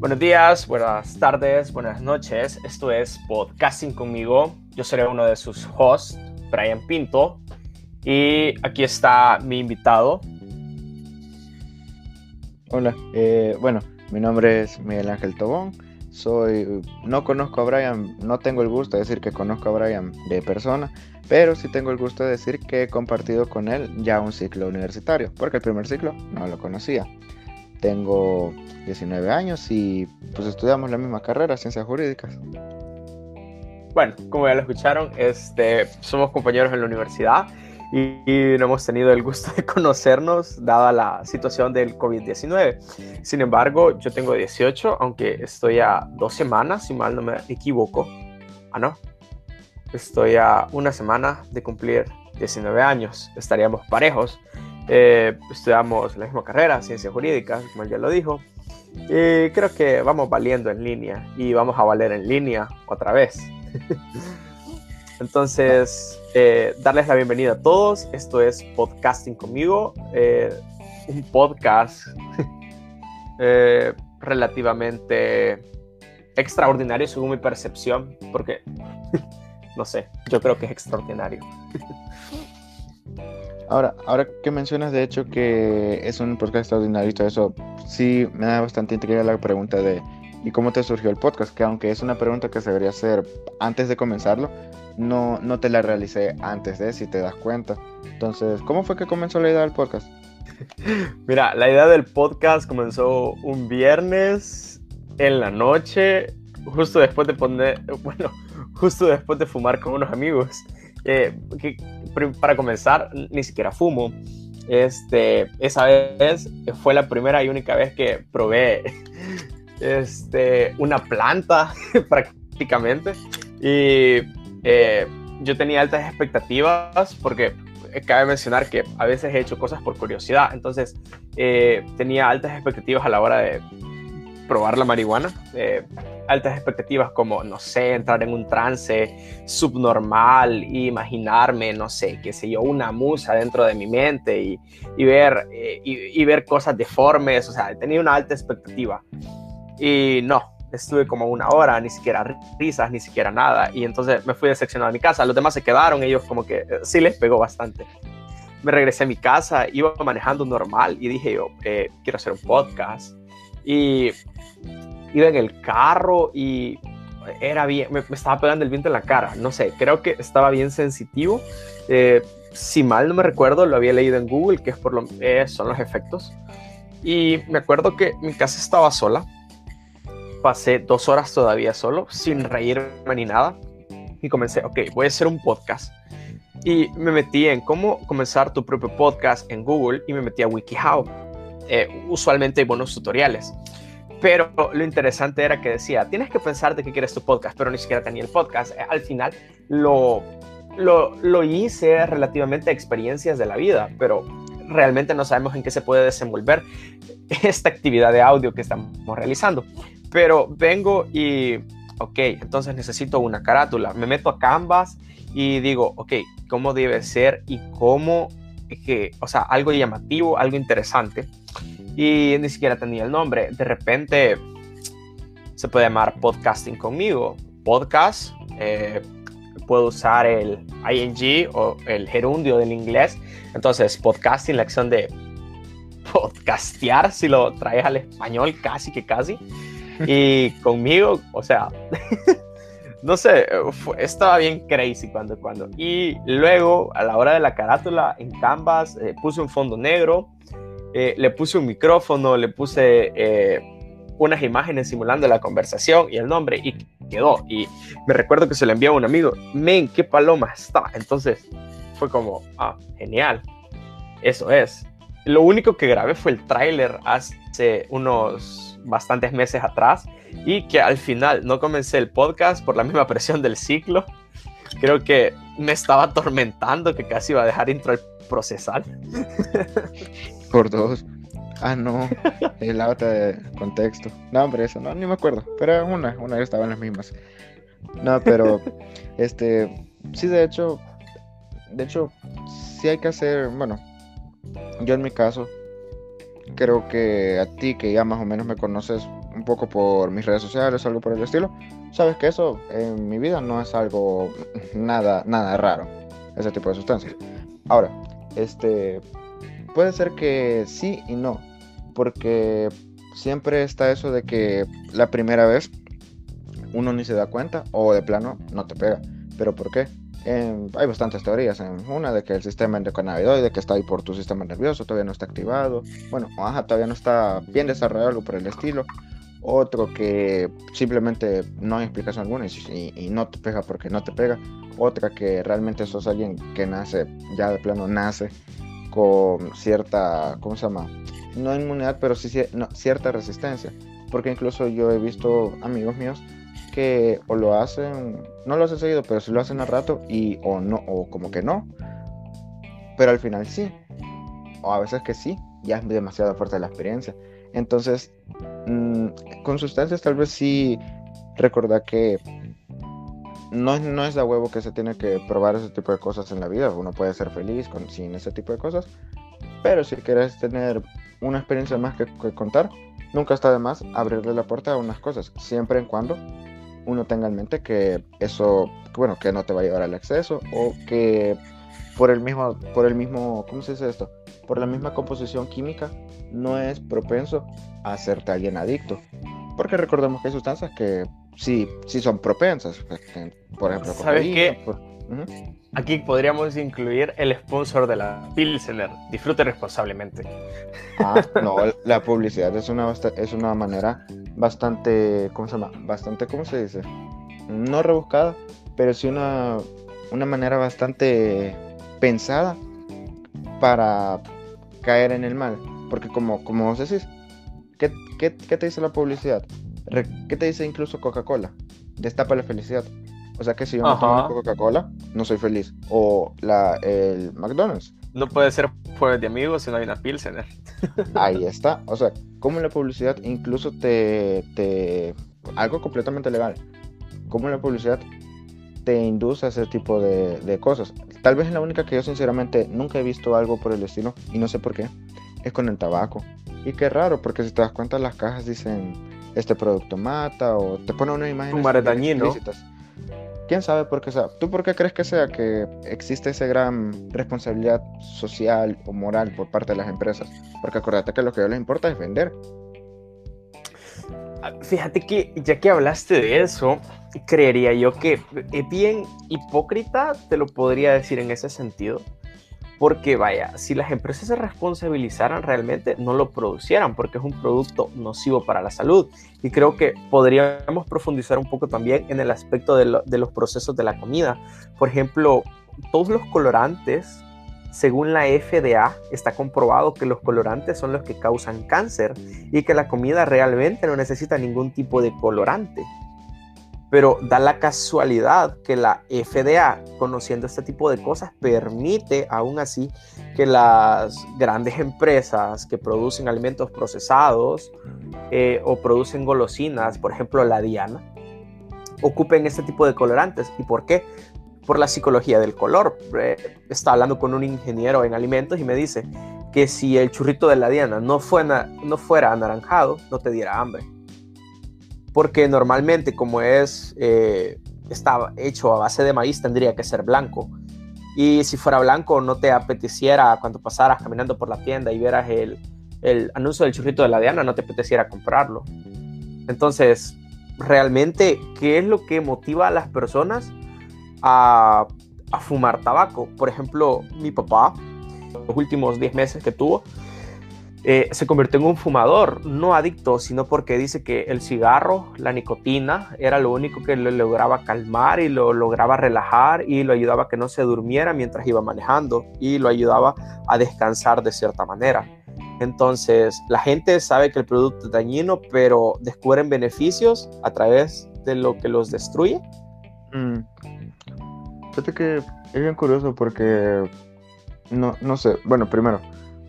Buenos días, buenas tardes, buenas noches. Esto es Podcasting conmigo. Yo seré uno de sus hosts, Brian Pinto. Y aquí está mi invitado. Hola, eh, bueno, mi nombre es Miguel Ángel Tobón. Soy, no conozco a Brian, no tengo el gusto de decir que conozco a Brian de persona, pero sí tengo el gusto de decir que he compartido con él ya un ciclo universitario, porque el primer ciclo no lo conocía. Tengo 19 años y pues estudiamos la misma carrera, ciencias jurídicas. Bueno, como ya lo escucharon, este, somos compañeros en la universidad y, no hemos tenido el gusto de conocernos dada la situación del COVID-19. Sin embargo, yo tengo 18, aunque estoy a dos semanas, si mal no me equivoco. Ah, no. Estoy a una semana de cumplir 19 años. Estaríamos parejos. Eh, estudiamos la misma carrera, ciencias jurídicas, como él ya lo dijo. Y creo que vamos valiendo en línea y vamos a valer en línea otra vez. Entonces, eh, darles la bienvenida a todos. Esto es Podcasting conmigo, eh, un podcast eh, relativamente extraordinario según mi percepción, porque, no sé, yo creo que es extraordinario. Ahora, ahora que mencionas de hecho que es un podcast extraordinario eso, sí me da bastante intriga la pregunta de ¿y cómo te surgió el podcast? Que aunque es una pregunta que se debería hacer antes de comenzarlo, no, no te la realicé antes de, si te das cuenta. Entonces, ¿cómo fue que comenzó la idea del podcast? Mira, la idea del podcast comenzó un viernes en la noche, justo después de poner, bueno, justo después de fumar con unos amigos. Eh, que, para comenzar, ni siquiera fumo. Este, esa vez fue la primera y única vez que probé este, una planta prácticamente. Y eh, yo tenía altas expectativas porque cabe mencionar que a veces he hecho cosas por curiosidad. Entonces eh, tenía altas expectativas a la hora de probar la marihuana. Eh, altas expectativas como, no sé, entrar en un trance subnormal e imaginarme, no sé, qué sé yo, una musa dentro de mi mente y, y ver, eh, y, y, ver cosas deformes, o sea, tenía una alta expectativa. Y no, estuve como una hora, ni siquiera risas, ni siquiera nada. Y entonces me fui decepcionado a mi casa. Los demás se quedaron, ellos como que eh, sí les pegó bastante. Me regresé a mi casa, iba manejando normal y dije yo, eh, quiero hacer un podcast. Y iba en el carro y era bien, me, estaba pegando el viento en la cara, no sé, creo que estaba bien sensitivo. Eh, si mal no me recuerdo, lo había leído en Google, que es por lo, eh, son los efectos. Y me acuerdo que mi casa estaba sola. Pasé dos horas todavía solo, sin reírme ni nada. Y comencé, ok, voy a hacer un podcast. Y me metí en cómo comenzar tu propio podcast en Google y me metí a WikiHow. Eh, usualmente hay buenos tutoriales. Pero lo interesante era que decía, tienes que pensar de qué quieres tu podcast, pero ni siquiera tenía el podcast. Eh, al final lo, lo, lo hice relativamente a experiencias de la vida, pero realmente no sabemos en qué se puede desenvolver esta actividad de audio que estamos realizando. Pero vengo y, ok, entonces necesito una carátula. Me meto a Canvas y digo, ok, ¿cómo debe ser y cómo, que, o sea, algo llamativo, algo interesante? Y ni siquiera tenía el nombre. De repente se puede llamar podcasting conmigo. Podcast, eh, puedo usar el ing o el gerundio del inglés. Entonces, podcasting, la acción de podcastear, si lo traes al español, casi que casi. Y conmigo, o sea, no sé, estaba bien crazy cuando, cuando. Y luego, a la hora de la carátula, en Canvas, eh, puse un fondo negro eh, le puse un micrófono, le puse eh, unas imágenes simulando la conversación y el nombre y quedó. Y me recuerdo que se lo envió a un amigo, men, qué paloma está. Entonces fue como, ah, genial, eso es. Lo único que grabé fue el tráiler hace unos bastantes meses atrás y que al final no comencé el podcast por la misma presión del ciclo. Creo que me estaba atormentando que casi iba a dejar intro al procesal. Por dos. Ah, no. El auto de contexto. No, hombre, eso no, ni me acuerdo. Pero una, una que estaba en las mismas. No, pero, este, sí, de hecho, de hecho, sí hay que hacer, bueno, yo en mi caso, creo que a ti que ya más o menos me conoces un poco por mis redes sociales algo por el estilo, sabes que eso en mi vida no es algo nada, nada raro, ese tipo de sustancias. Ahora, este, puede ser que sí y no, porque siempre está eso de que la primera vez uno ni se da cuenta o de plano no te pega. ¿Pero por qué? hay bastantes teorías. En una de que el sistema endocannabinoide que está ahí por tu sistema nervioso todavía no está activado. Bueno, ajá, todavía no está bien desarrollado algo por el estilo. Otro que simplemente no hay explicación alguna y, y, no te pega porque no te pega. Otra que realmente sos alguien que nace, ya de plano nace con cierta, ¿cómo se llama? No inmunidad, pero sí cierta resistencia. Porque incluso yo he visto amigos míos que o lo hacen, no lo hacen seguido, pero sí lo hacen a rato y o no, o como que no. Pero al final sí. O a veces que sí, ya es demasiado fuerte la experiencia. Entonces, mm, con sustancias tal vez sí recordar que no, no es de huevo que se tiene que probar ese tipo de cosas en la vida. Uno puede ser feliz sin ese tipo de cosas. Pero si quieres tener una experiencia más que, contar, nunca está de más abrirle la puerta a unas cosas, siempre y cuando uno tenga en mente que eso, bueno, que no te va a llevar al exceso o que por el mismo, por el mismo, ¿cómo se dice esto? Por la misma composición química no es propenso a hacerte alguien adicto. Porque recordemos que hay sustancias que sí, sí son propensas. Pues, por ejemplo, ¿sabes qué? Aquí podríamos incluir el sponsor de la Pilsener. Disfrute responsablemente. Ah, no, la publicidad es una, es una manera bastante, ¿cómo se llama? Bastante, ¿cómo se dice? No rebuscada, pero sí una, una manera bastante pensada para caer en el mal. Porque como, como vos decís, ¿qué, qué, qué te dice la publicidad? ¿Qué te dice incluso Coca-Cola? Destapa la felicidad. O sea que si yo no tomo Coca-Cola, no soy feliz. O la, el McDonald's. No puede ser jueves de amigos si no hay una Pilsener. Ahí está. O sea, como la publicidad incluso te, te... Algo completamente legal. Como la publicidad te induce a ese tipo de, de cosas. Tal vez es la única que yo sinceramente nunca he visto algo por el estilo y no sé por qué. Es con el tabaco. Y qué raro, porque si te das cuenta las cajas dicen este producto mata o te pone una imagen explícitas quién sabe por qué sea. ¿Tú por qué crees que sea que existe esa gran responsabilidad social o moral por parte de las empresas? Porque acuérdate que lo que a ellos les importa es vender. Ah, fíjate que ya que hablaste de eso, creería yo que es bien hipócrita, te lo podría decir en ese sentido, porque vaya, si las empresas se responsabilizaran realmente, no lo producieran, porque es un producto nocivo para la salud. Y creo que podríamos profundizar un poco también en el aspecto de, los procesos de la comida. Por ejemplo, todos los colorantes, según la FDA, está comprobado que los colorantes son los que causan cáncer y que la comida realmente no necesita ningún tipo de colorante. Pero da la casualidad que la FDA, conociendo este tipo de cosas, permite aún así que las grandes empresas que producen alimentos procesados eh, o producen golosinas, por ejemplo la Diana, ocupen este tipo de colorantes. ¿Y por qué? Por la psicología del color. Eh, está hablando con un ingeniero en alimentos y me dice que si el churrito de la Diana no, no fuera anaranjado, no te diera hambre porque normalmente como es, eh, hecho a base de maíz, tendría que ser blanco. Y si fuera blanco, no te apeteciera cuando pasaras caminando por la tienda y vieras el, anuncio del churrito de la Diana, no te apeteciera comprarlo. Entonces, realmente, ¿qué es lo que motiva a las personas a, a fumar tabaco? Por ejemplo, mi papá, los últimos 10 meses que tuvo, eh, se convirtió en un fumador, no adicto, sino porque dice que el cigarro, la nicotina, era lo único que le lograba calmar y lo lograba relajar y lo ayudaba a que no se durmiera mientras iba manejando y lo ayudaba a descansar de cierta manera. Entonces, la gente sabe que el producto es dañino, pero descubren beneficios a través de lo que los destruye. Mm. Fíjate que es bien curioso porque, no, no sé, bueno, primero,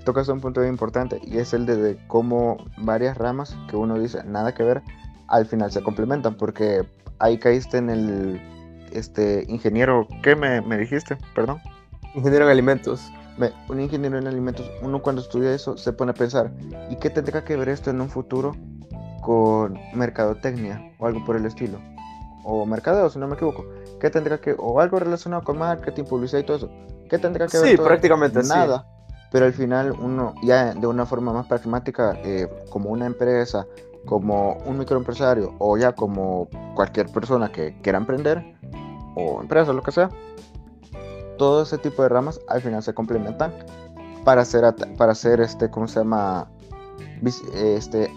tocas un punto muy importante y es el de, cómo varias ramas que uno dice nada que ver al final se complementan porque ahí caíste en el este ingeniero ¿qué me, me dijiste? Perdón. Ingeniero en alimentos. un ingeniero en alimentos, uno cuando estudia eso se pone a pensar, ¿y qué tendrá que ver esto en un futuro con mercadotecnia o algo por el estilo. O mercadeo, si no me equivoco. ¿Qué tendría que, o algo relacionado con marketing, publicidad y todo eso? ¿Qué tendría que ver? Sí, prácticamente Nada. Pero al final uno ya de una forma más pragmática, eh, como una empresa, como un microempresario o ya como cualquier persona que quiera emprender o empresa, lo que sea, todo ese tipo de ramas al final se complementan para hacer, para hacer este, ¿cómo se llama? Este,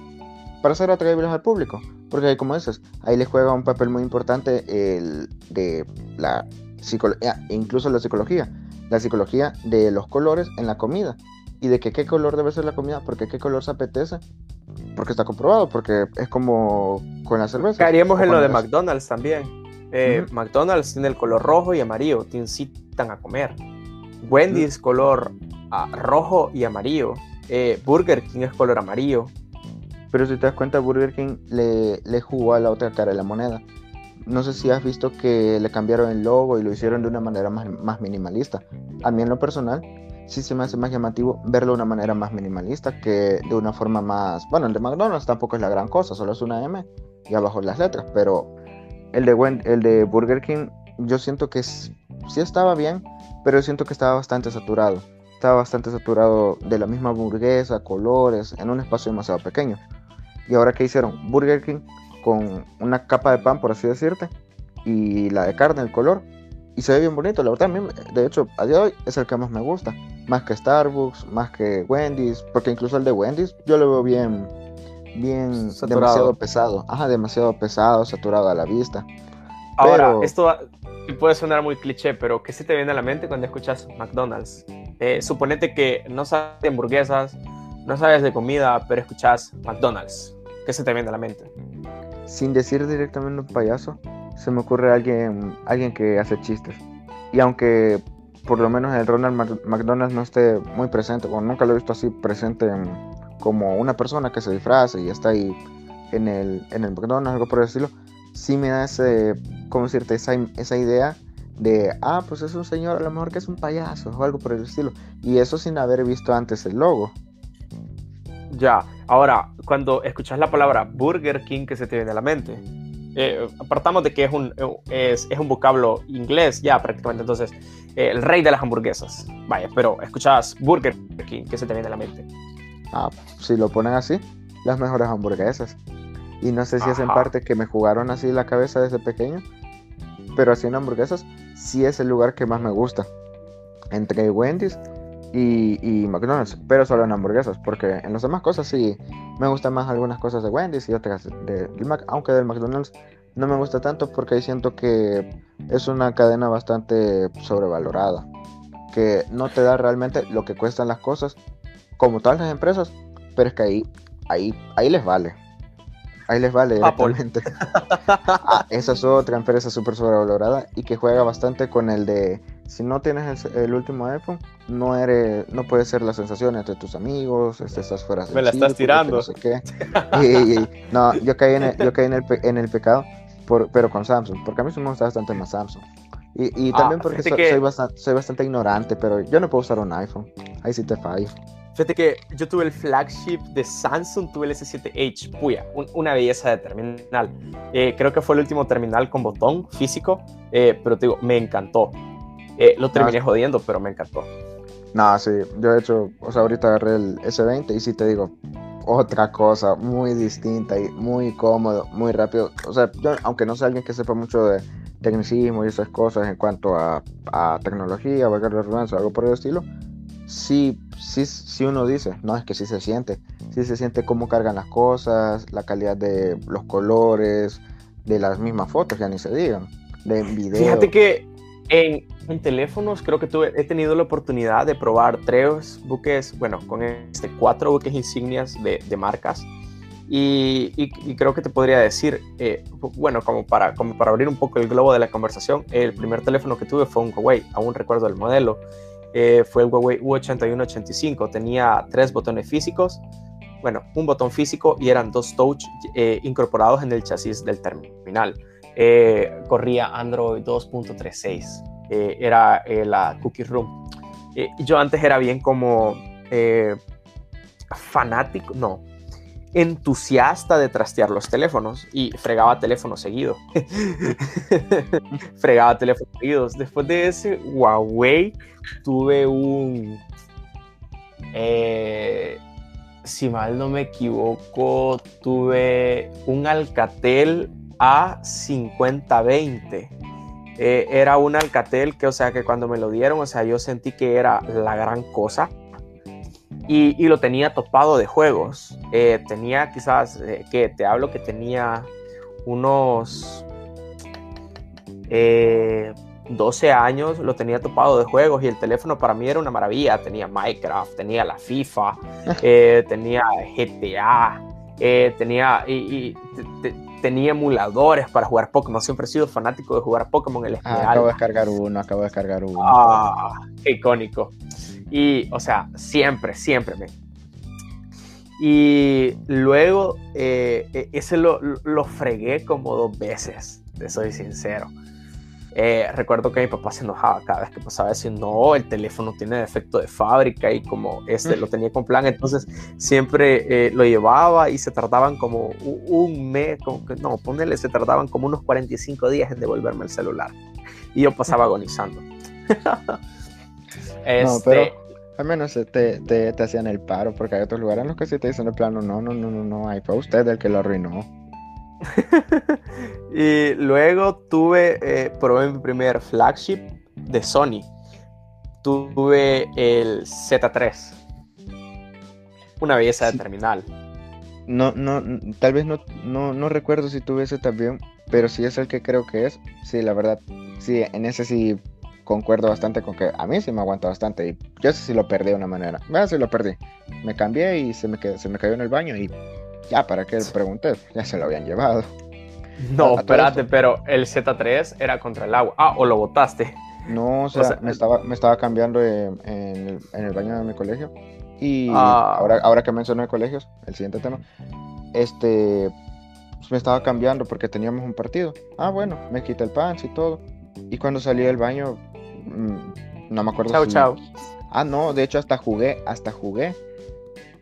para ser atraíbles al público. Porque como dices, ahí le juega un papel muy importante el de la psicología, incluso la psicología. La psicología de los colores en la comida. Y de que qué color debe ser la comida, porque qué color se apetece. Porque está comprobado, porque es como con la cerveza. Caeríamos en lo de McDonald's también. Eh, McDonald's tiene el color rojo y amarillo, te incitan a comer. Wendy's, color ah, rojo y amarillo. Eh, Burger King es color amarillo. Pero si te das cuenta, Burger King le, le jugó a la otra cara de la moneda. No sé si has visto que le cambiaron el logo y lo hicieron de una manera más, minimalista. A mí en lo personal, sí se me hace más llamativo verlo de una manera más minimalista que de una forma más... Bueno, el de McDonald's tampoco es la gran cosa, solo es una M y abajo las letras, pero el de, el de Burger King yo siento que sí estaba bien, pero siento que estaba bastante saturado. Estaba bastante saturado de la misma hamburguesa, colores, en un espacio demasiado pequeño. Y ahora que hicieron Burger King con una capa de pan, por así decirte, y la de carne, el color, y se ve bien bonito, la verdad, a mí, de hecho, a día de hoy es el que más me gusta, más que Starbucks, más que Wendy's, porque incluso el de Wendy's yo lo veo bien, bien, demasiado pesado, ajá, demasiado pesado, saturado a la vista. Ahora, esto puede sonar muy cliché, pero ¿qué se te viene a la mente cuando escuchas McDonald's? Eh, suponete que no sabes de hamburguesas, no sabes de comida, pero escuchas McDonald's. ¿Qué se te viene a la mente? Sin decir directamente un payaso, se me ocurre alguien, alguien que hace chistes. Y aunque por lo menos el Ronald McDonald no esté muy presente, o nunca lo he visto así presente como una persona que se disfraza y está ahí en el, en el McDonald's, algo por el estilo, sí me da ese, ¿cómo decirte? Esa, esa idea de, ah, pues es un señor, a lo mejor que es un payaso o algo por el estilo. Y eso sin haber visto antes el logo. Ya, ahora, cuando escuchas la palabra Burger King, ¿qué se te viene a la mente? Eh, apartamos de que es un, es, es, un vocablo inglés ya prácticamente, entonces, eh, el rey de las hamburguesas. Vaya, pero escuchas Burger King, ¿qué se te viene a la mente? Ah, si lo ponen así, las mejores hamburguesas. Y no sé si es en parte que me jugaron así la cabeza desde pequeño, pero así en hamburguesas, sí es el lugar que más me gusta. Entre Wendy's y, McDonald's, pero solo en hamburguesas, porque en las demás cosas sí me gustan más algunas cosas de Wendy's y otras de, Mac, aunque del McDonald's no me gusta tanto porque siento que es una cadena bastante sobrevalorada, que no te da realmente lo que cuestan las cosas, como todas las empresas, pero es que ahí, ahí, ahí les vale. Ahí les vale directamente. Ah, esa es otra empresa súper sobrevalorada y que juega bastante con el de si no tienes el, último iPhone, no eres, no puedes ser la sensación entre tus amigos, este, estás fuera de Me la estás tirando. No, sé qué. no, yo caí en el, yo caí en el, en el pecado, por, pero con Samsung, porque a mí me gusta bastante más Samsung. Y, y ah, también porque soy, bastante, soy bastante ignorante, pero yo no puedo usar un iPhone. Ahí sí te fallo. Fíjate que yo tuve el flagship de Samsung, tuve el S7H, puya, una belleza de terminal. Eh, creo que fue el último terminal con botón físico, eh, pero te digo, me encantó. Eh, lo terminé jodiendo, pero me encantó. No, sí, yo de hecho, o sea, ahorita agarré el S20 y sí te digo, otra cosa muy distinta y muy cómodo, muy rápido. O sea, yo, aunque no sea alguien que sepa mucho de tecnicismo y esas cosas en cuanto a, a tecnología, valga la redundancia, algo por el estilo, sí, sí, sí uno dice, no, es que sí se siente, sí se siente cómo cargan las cosas, la calidad de los colores, de las mismas fotos, ya ni se digan, de video. Fíjate que en, en teléfonos creo que tuve, he tenido la oportunidad de probar tres buques, bueno, con este, cuatro buques insignias de, de marcas. Y, y, creo que te podría decir, eh, bueno, como para, como para abrir un poco el globo de la conversación, el primer teléfono que tuve fue un Huawei, aún recuerdo el modelo, eh, fue el Huawei U8185. Tenía tres botones físicos, bueno, un botón físico y eran dos touch eh, incorporados en el chasis del terminal. Eh, corría Android 2.36, era la Cookie Room. yo antes era bien como fanático, no, entusiasta de trastear los teléfonos y fregaba teléfonos seguido. fregaba teléfonos seguidos. Después de ese Huawei tuve un... Eh, si mal no me equivoco, tuve un Alcatel A5020. Eh, era un Alcatel que, o sea, que cuando me lo dieron, o sea, yo sentí que era la gran cosa. Y, y lo tenía topado de juegos. Eh, tenía quizás, eh, que te hablo que tenía unos 12 años, lo tenía topado de juegos y el teléfono para mí era una maravilla. Tenía Minecraft, tenía la FIFA, tenía GTA, tenía... Y, tenía emuladores para jugar Pokémon. Siempre he sido fanático de jugar Pokémon. El ah, acabo de descargar uno, acabo de descargar uno. Ah, qué icónico. Y, o sea, siempre, siempre me. Y luego, eh, e, ese lo, lo fregué como dos veces, te soy sincero. Eh, recuerdo que mi papá se enojaba cada vez que pasaba eso no, el teléfono tiene defecto de fábrica y como este lo tenía con plan, entonces siempre eh, lo llevaba y se tardaban como un mes, como que, no, ponele, se tardaban como unos 45 días en devolverme el celular y yo pasaba agonizando. Este... No, pero al menos te, te, te, hacían el paro porque hay otros lugares en los que sí te dicen el plano, no, no, no, no, no, ahí fue usted el que lo arruinó. y luego tuve, eh, probé mi primer flagship de Sony. Tuve el Z3. Una belleza de terminal. No, no, tal vez no, no, no recuerdo si tuve ese también, pero si es el que creo que es. Sí, la verdad, sí, en ese sí concuerdo bastante con que a mí sí me aguanta bastante. Y yo sé si lo perdí de una manera. Bueno, sí lo perdí. Me cambié y se me, quedó, se me cayó en el baño y ya, ¿para qué pregunté? Ya se lo habían llevado. No, espérate, pero el Z3 era contra el agua. Ah, o lo botaste. No, o sea, me, estaba, me estaba cambiando en, el, baño de mi colegio. Y ah. ahora, ahora que mencioné colegios, el siguiente tema, este, pues me estaba cambiando porque teníamos un partido. Ah, bueno, me quité el pants y todo. Y cuando salí del baño, no me acuerdo. Chao, chao. Ah, no, de hecho hasta jugué, hasta jugué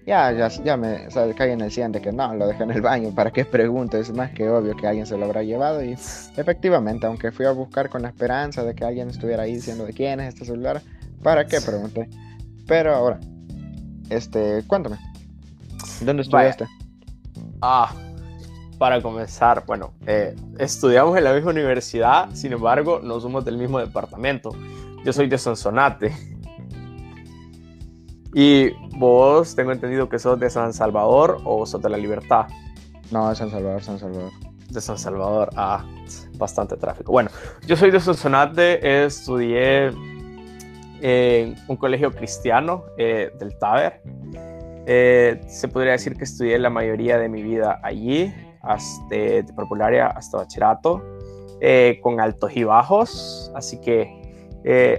ya, ya, ya me o sea, cae en el 100 de que no, lo dejé en el baño, ¿para qué pregunto? Es más que obvio que alguien se lo habrá llevado y efectivamente, aunque fui a buscar con la esperanza de que alguien estuviera ahí diciendo de quién es este celular, ¿para qué pregunté? Pero ahora, este, cuéntame, ¿dónde estudiaste? Ah, para comenzar, bueno, eh, estudiamos en la misma universidad, sin embargo, no somos del mismo departamento. Yo soy de Sonsonate. Y vos, tengo entendido que sos de San Salvador o sos de la Libertad. No, de San Salvador, San Salvador. De San Salvador, ah, bastante tráfico. Bueno, yo soy de Sonsonate, estudié en un colegio cristiano eh, del Taber. Eh, se podría decir que estudié la mayoría de mi vida allí, hasta, de prepararia hasta bachillerato, eh, con altos y bajos, así que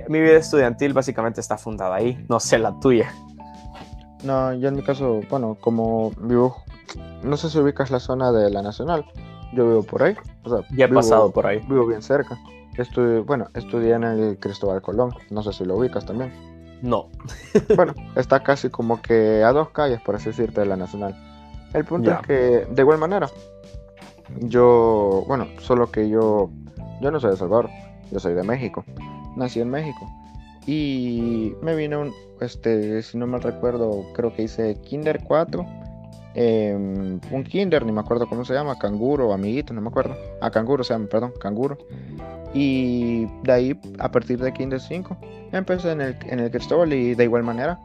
mi vida estudiantil básicamente está fundada ahí, no sé la tuya. No, yo en mi caso, bueno, como vivo, no sé si ubicas la zona de la Nacional, yo vivo por ahí. O sea, ya he pasado por ahí. Vivo bien cerca. Estudié, bueno, estudié en el Cristóbal Colón, no sé si lo ubicas también. No. bueno, está casi como que a dos calles, por así decirte, de la Nacional. El punto es que, de igual manera, yo, bueno, solo que yo, yo no soy de Salvador, yo soy de México. Nací en México. Y me vino un, este, si no mal recuerdo, creo que hice Kinder 4. Em, un Kinder, ni me acuerdo cómo se llama, canguro, amiguito, no me acuerdo. Ah, canguro se llama, perdón, canguro. Y de ahí, a partir de Kinder 5, empecé en el, en el Cristóbal y de igual manera,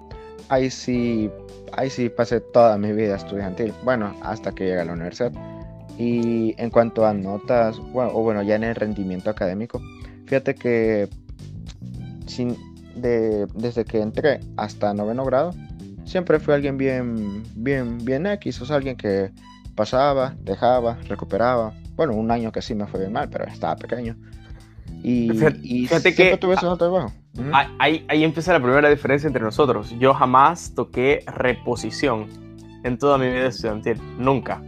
ahí sí, ahí sí pasé toda mi vida estudiantil. Bueno, hasta que llegué a la universidad. Y en cuanto a notas, bueno, o bueno, ya en el rendimiento académico, fíjate que sin, desde que entré hasta noveno grado, siempre fui alguien bien, bien, bien X, o sea, alguien que pasaba, dejaba, recuperaba. Bueno, un año que sí me fue bien mal, pero estaba pequeño. Y, fíjate, que tuve Ahí, ahí empieza la primera diferencia entre nosotros. Yo jamás toqué reposición en toda mi vida estudiantil, nunca.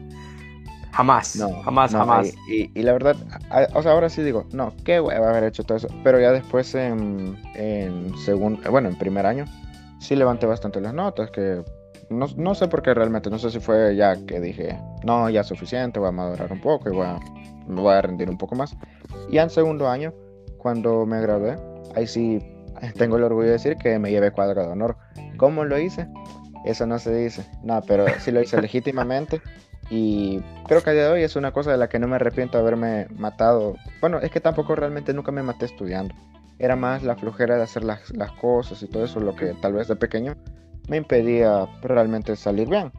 Jamás, no, jamás, jamás. Y, la verdad, o sea, ahora sí digo, no, qué voy a haber hecho todo eso. Pero ya después en, en segundo, bueno, en primer año, sí levanté bastante las notas, que no, no, sé por qué realmente, no sé si fue ya que dije, no, ya es suficiente, voy a madurar un poco y voy a, me voy a rendir un poco más. Y en segundo año, cuando me gradué, ahí sí tengo el orgullo de decir que me llevé cuadro de honor. ¿Cómo lo hice? Eso no se dice. No, pero sí lo hice legítimamente. Y creo que a día de hoy es una cosa de la que no me arrepiento de haberme matado. Bueno, es que tampoco realmente nunca me maté estudiando. Era más la flojera de hacer las, las cosas y todo eso, lo que tal vez de pequeño me impedía realmente salir bien.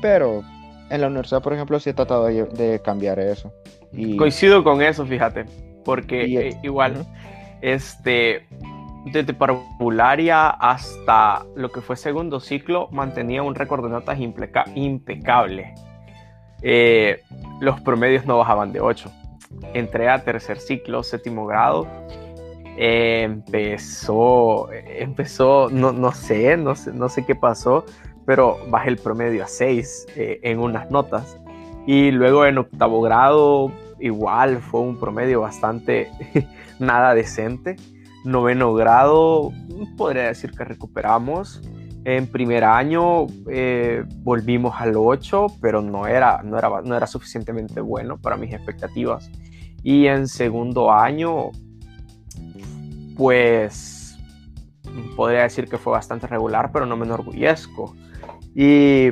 Pero en la universidad, por ejemplo, sí he tratado de, cambiar eso. Y... Coincido con eso, fíjate, porque eh, igual, este, desde parvularia hasta lo que fue segundo ciclo, mantenía un récord de notas impecable. Eh, los promedios no bajaban de 8. Entré a tercer ciclo, séptimo grado. empezó, empezó, no, no, sé, no sé, no sé qué pasó, pero bajé el promedio a 6 eh, en unas notas. Y luego en octavo grado, igual fue un promedio bastante nada decente noveno grado, podría decir que recuperamos. En primer año eh, volvimos al 8, pero no era, no, era, no era suficientemente bueno para mis expectativas. Y en segundo año, pues podría decir que fue bastante regular, pero no me enorgullezco. Y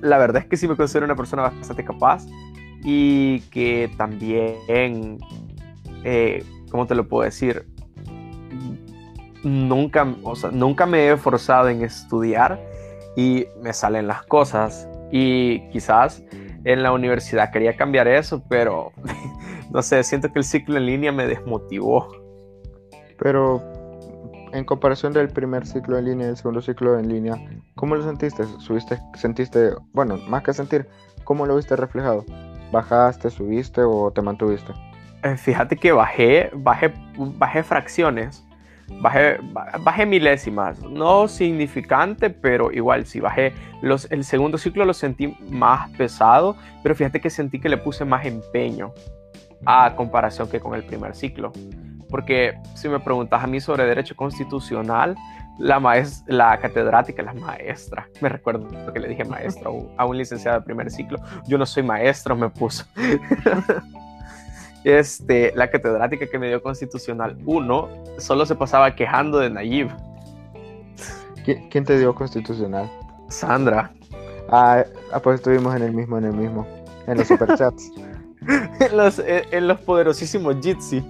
la, verdad es que sí me considero una persona bastante capaz y que también, eh, ¿cómo te lo puedo decir? Nunca, o sea, nunca me he esforzado en estudiar y me salen las cosas. Y quizás en la universidad quería cambiar eso, pero no sé, siento que el ciclo en línea me desmotivó. Pero en comparación del primer ciclo en línea y el segundo ciclo en línea, ¿cómo lo sentiste? ¿Subiste, sentiste, bueno, más que sentir, ¿cómo lo viste reflejado? ¿Bajaste, subiste o te mantuviste? Eh, fíjate que bajé, bajé, bajé fracciones bajé, bajé milésimas, no significante, pero igual sí bajé. Los, el segundo ciclo lo sentí más pesado, pero fíjate que sentí que le puse más empeño a comparación que con el primer ciclo. Porque si me preguntas a mí sobre derecho constitucional, la, la catedrática, la maestra, me recuerdo que le dije maestro a un licenciado de primer ciclo, yo no soy maestro, me puso. este, la catedrática que me dio Constitucional 1 solo se pasaba quejando de Nayib. ¿Quién te dio Constitucional? Sandra. Ah, ah, pues estuvimos en el mismo, en el mismo. En los superchats. en, los, en los poderosísimos Jitsi.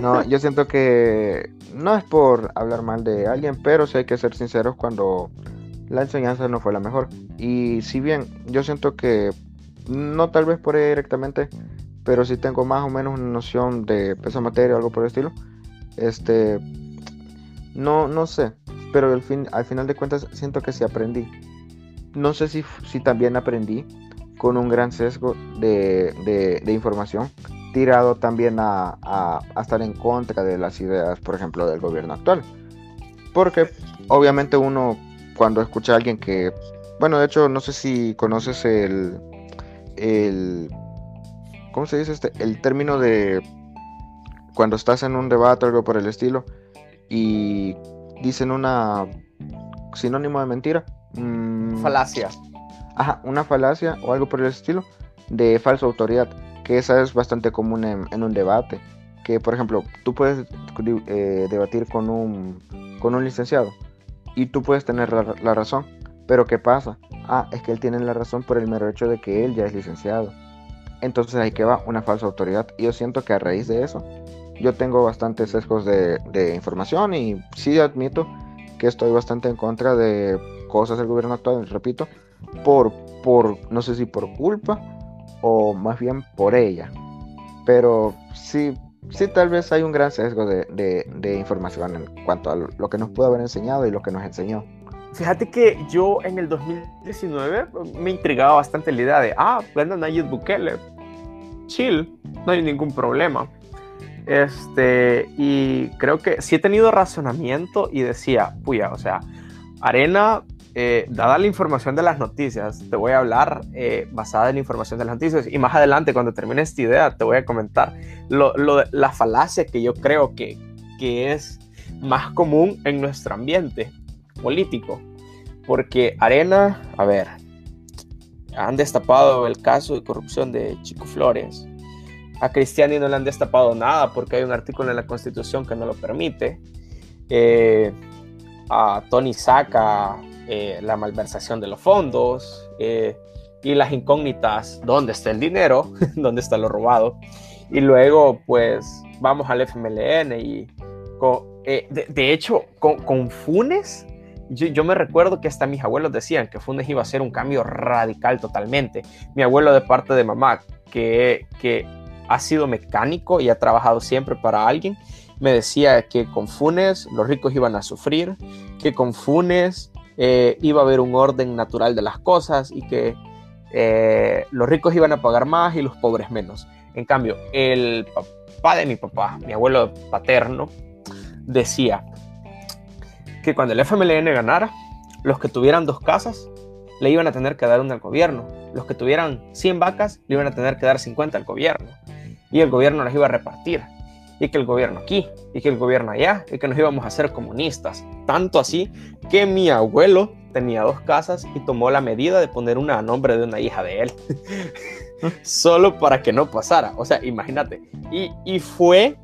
No, yo siento que no es por hablar mal de alguien, pero sí hay que ser sinceros cuando la enseñanza no fue la mejor. Y si bien yo siento que no tal vez por ahí directamente, pero sí tengo más o menos una noción de esa materia o algo por el estilo. Este, no, no sé, pero al, fin, al final de cuentas siento que sí aprendí. No sé si, si también aprendí con un gran sesgo de, de, información, tirado también a, a, a, estar en contra de las ideas, por ejemplo, del gobierno actual. Porque obviamente uno cuando escucha a alguien que, bueno, de hecho no sé si conoces el, el ¿cómo se dice este? El término de cuando estás en un debate o algo por el estilo y dicen una sinónimo de mentira. Mm, falacia. Ajá, una falacia o algo por el estilo de falsa autoridad, que esa es bastante común en, un debate. Que, por ejemplo, tú puedes eh, debatir con un, con un licenciado y tú puedes tener la, la razón, pero ¿qué pasa? Ah, es que él tiene la razón por el mero hecho de que él ya es licenciado entonces ahí que va una falsa autoridad. Y yo siento que a raíz de eso, yo tengo bastantes sesgos de, información y sí admito que estoy bastante en contra de cosas del gobierno actual, repito, por, por, no sé si por culpa o más bien por ella. Pero sí, sí tal vez hay un gran sesgo de, de información en cuanto a lo que nos pudo haber enseñado y lo que nos enseñó. Fíjate que yo en el 2019 me intrigaba bastante la idea de, ah, gana Nayib Bukele, chill, no hay ningún problema. Este, y creo que sí he tenido razonamiento y decía, puya, o sea, Arena, eh, dada la información de las noticias, te voy a hablar eh, basada en la información de las noticias y más adelante cuando termine esta idea te voy a comentar lo, lo, la falacia que yo creo que, que es más común en nuestro ambiente político. Porque Arena, a ver, han destapado el caso de corrupción de Chico Flores. A Cristiani no le han destapado nada porque hay un artículo en la Constitución que no lo permite. Eh, a Tony saca eh, la malversación de los fondos eh, y las incógnitas, ¿dónde está el dinero? ¿Dónde está lo robado? Y luego, pues, vamos al FMLN y, de, hecho, con Funes yo, me recuerdo que hasta mis abuelos decían que Funes iba a ser un cambio radical totalmente. Mi abuelo de parte de mamá, que, ha sido mecánico y ha trabajado siempre para alguien, me decía que con Funes los ricos iban a sufrir, que con Funes eh, iba a haber un orden natural de las cosas y que eh, los ricos iban a pagar más y los pobres menos. En cambio, el papá de mi papá, mi abuelo paterno, decía, que cuando el FMLN ganara, los que tuvieran dos casas le iban a tener que dar una al gobierno. Los que tuvieran 100 vacas le iban a tener que dar 50 al gobierno. Y el gobierno las iba a repartir. Y que el gobierno aquí, y que el gobierno allá, y que nos íbamos a hacer comunistas. Tanto así que mi abuelo tenía dos casas y tomó la medida de poner una a nombre de una hija de él. Solo para que no pasara. O sea, imagínate. Y, y fue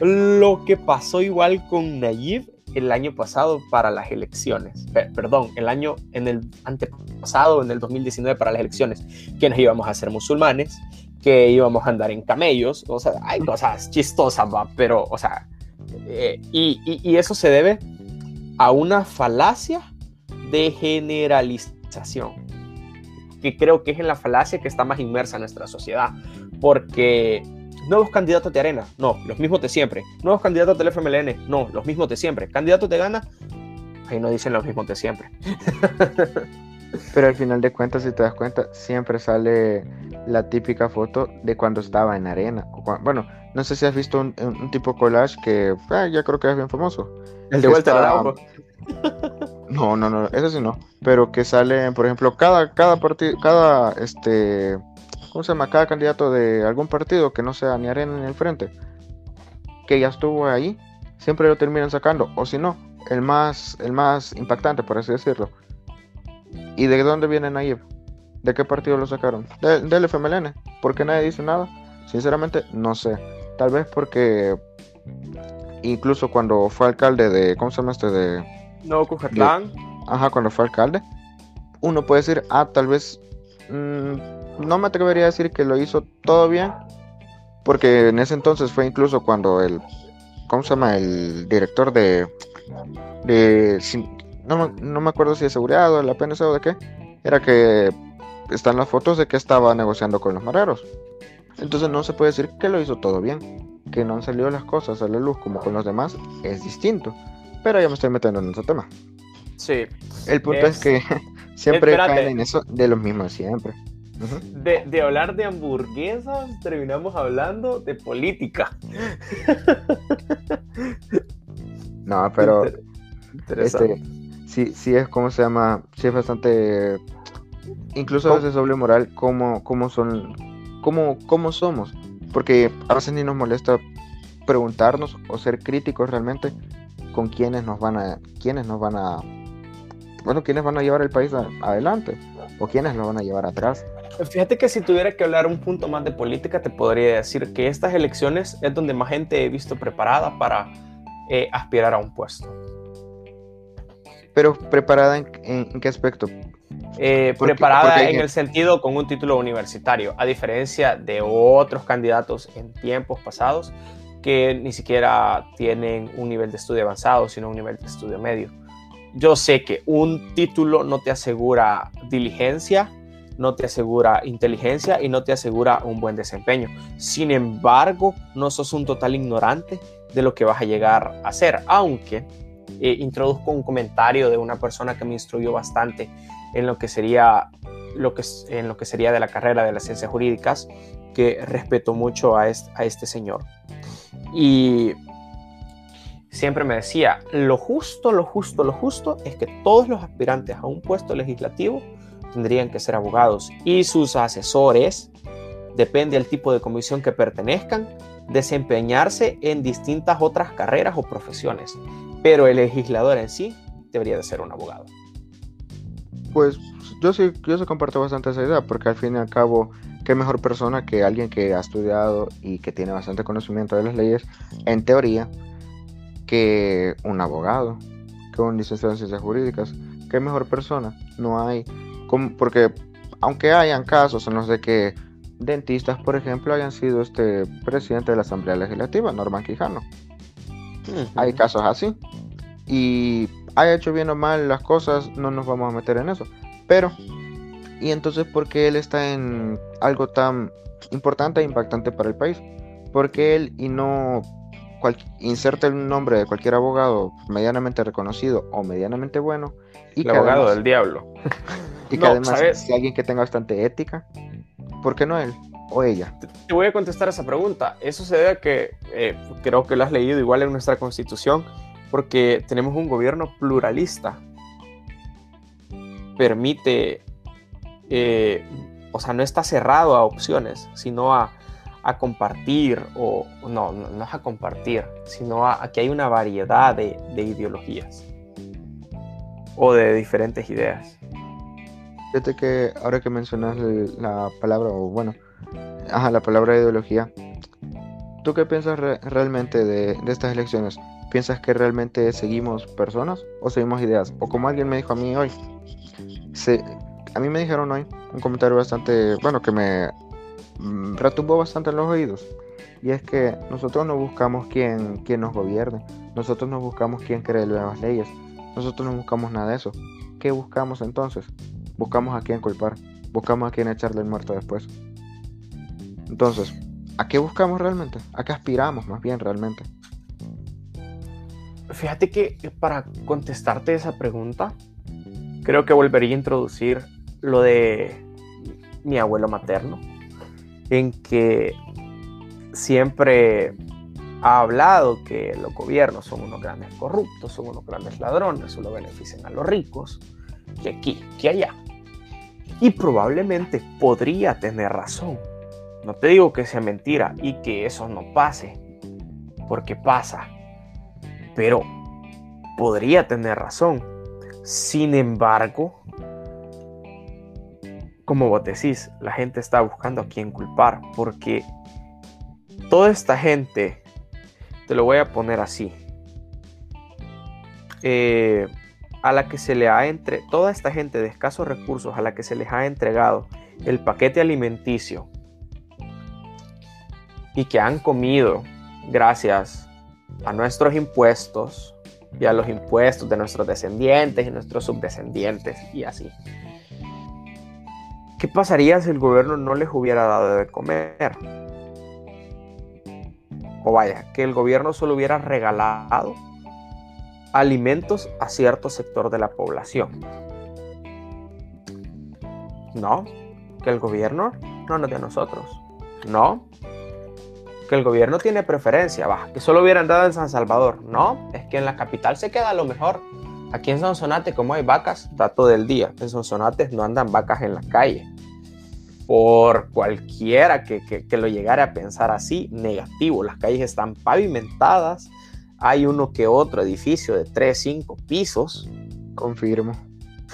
lo que pasó igual con Nayib el año pasado para las elecciones, perdón, el año en el antepasado, en el 2019 para las elecciones, que nos íbamos a ser musulmanes, que íbamos a andar en camellos, o sea, hay cosas chistosas, va, pero, o sea, eh, y, y eso se debe a una falacia de generalización, que creo que es en la falacia que está más inmersa en nuestra sociedad, porque Nuevos candidatos de Arena, no, los mismos de siempre. Nuevos candidatos del FMLN, no, los mismos de siempre. Candidatos de Gana, ahí no dicen los mismos de siempre. Pero al final de cuentas, si te das cuenta, siempre sale la típica foto de cuando estaba en arena. Bueno, no sé si has visto un, tipo collage que ah, ya creo que es bien famoso. El de vuelta al No, no, no, eso sí no. Pero que sale, por ejemplo, cada, cada partido, cada este ¿cómo se llama? Cada candidato de algún partido que no sea ni Arena ni el Frente, que ya estuvo ahí, siempre lo terminan sacando, o si no, el más, el más impactante, por así decirlo. ¿Y de dónde viene Nayib? ¿De qué partido lo sacaron? del FMLN. ¿Por qué nadie dice nada? Sinceramente, no sé. Tal vez porque incluso cuando fue alcalde de, ¿cómo se llama este? De... No, Cujerlán. Ajá, cuando fue alcalde. Uno puede decir, ah, tal vez mmm, no me atrevería a decir que lo hizo todo bien, porque en ese entonces fue incluso cuando el, ¿cómo se llama? El director de, de no, no me acuerdo si de seguridad o de la PNC o de qué, era que están las fotos de que estaba negociando con los mareros. Entonces no se puede decir que lo hizo todo bien, que no han salido las cosas a la luz como con los demás, es distinto. Pero ya me estoy metiendo en ese tema. Sí. El punto es, que siempre caen en eso de los mismos siempre de, hablar de hamburguesas, terminamos hablando de política. No, pero este, sí, sí es como se llama, sí es bastante, incluso a veces doble moral, cómo, cómo son, cómo, cómo somos, porque a veces ni nos molesta preguntarnos o ser críticos realmente con quiénes nos van a, quiénes nos van a, bueno, quiénes van a llevar el país adelante o quiénes lo van a llevar atrás. Fíjate que si tuviera que hablar un punto más de política, te podría decir que estas elecciones es donde más gente he visto preparada para eh, aspirar a un puesto. Pero preparada en, qué aspecto? Eh, preparada en el sentido con un título universitario, a diferencia de otros candidatos en tiempos pasados que ni siquiera tienen un nivel de estudio avanzado, sino un nivel de estudio medio. Yo sé que un título no te asegura diligencia, no te asegura inteligencia y no te asegura un buen desempeño. Sin embargo, no sos un total ignorante de lo que vas a llegar a ser, aunque eh, introduzco un comentario de una persona que me instruyó bastante en lo que sería lo que, en lo que sería de la carrera de las ciencias jurídicas, que respeto mucho a a este señor. Y siempre me decía, lo justo, lo justo, lo justo es que todos los aspirantes a un puesto legislativo tendrían que ser abogados y sus asesores, depende del tipo de comisión que pertenezcan, desempeñarse en distintas otras carreras o profesiones, pero el legislador en sí debería de ser un abogado. Pues yo sí, yo sí comparto bastante esa idea, porque al fin y al cabo, qué mejor persona que alguien que ha estudiado y que tiene bastante conocimiento de las leyes, en teoría, que un abogado, que un licenciado en ciencias jurídicas. Qué mejor persona. No hay, porque aunque hayan casos en los de que dentistas, por ejemplo, hayan sido este presidente de la Asamblea Legislativa, Norman Quijano. Hay casos así. Y haya hecho bien o mal las cosas, no nos vamos a meter en eso. Pero, ¿y entonces por qué él está en algo tan importante e impactante para el país? Porque él y no cual, inserta el nombre de cualquier abogado medianamente reconocido o medianamente bueno. Y el abogado del diablo. Y que además es alguien que tenga bastante ética. ¿Por qué no él o ella? Te voy a contestar esa pregunta. Eso se debe a que eh, creo que lo has leído igual en nuestra constitución, porque tenemos un gobierno pluralista. Permite, eh, o sea, no está cerrado a opciones, sino a, a compartir, o no, no, es a compartir, sino a, que hay una variedad de, de ideologías o de diferentes ideas. Fíjate que ahora que mencionas la palabra, o bueno, ajá, la palabra ideología, ¿tú qué piensas realmente de, de, estas elecciones? ¿Piensas que realmente seguimos personas o seguimos ideas? O como alguien me dijo a mí hoy, se, a mí me dijeron hoy un comentario bastante, bueno, que me retumbó bastante los oídos. Y es que nosotros no buscamos quien, quien nos gobierne, nosotros no buscamos quien cree nuevas leyes, nosotros no buscamos nada de eso. ¿Qué buscamos entonces? Buscamos a quién culpar, buscamos a quién echarle el muerto después. Entonces, ¿a qué buscamos realmente? ¿A qué aspiramos más bien realmente? Fíjate que para contestarte esa pregunta, creo que volvería a introducir lo de mi abuelo materno en que siempre ha hablado que los gobiernos son unos grandes corruptos, son unos grandes ladrones, solo benefician a los ricos, que aquí, que allá. Y probablemente podría tener razón. No te digo que sea mentira y que eso no pase, porque pasa. Pero podría tener razón. Sin embargo, como vos decís, la gente está buscando a quién culpar, porque toda esta gente, te lo voy a poner así, eh, a la que se le ha entre, toda esta gente de escasos recursos, a la que se les ha entregado el paquete alimenticio y que han comido gracias a nuestros impuestos y a los impuestos de nuestros descendientes y nuestros subdescendientes y así. ¿Qué pasaría si el gobierno no les hubiera dado de comer? O vaya, que el gobierno solo hubiera regalado alimentos a cierto sector de la población. No, que el gobierno no nos a nosotros. No, que el gobierno tiene preferencia, va, que solo hubieran dado en San Salvador. No, es que en la capital se queda lo mejor. Aquí en Sonsonate, como hay vacas, está todo el día. En Sonsonate no andan vacas en la calle. Por cualquiera que, que, lo llegara a pensar así, negativo. Las calles están pavimentadas. Hay uno que otro edificio de 3, 5 pisos. Confirmo.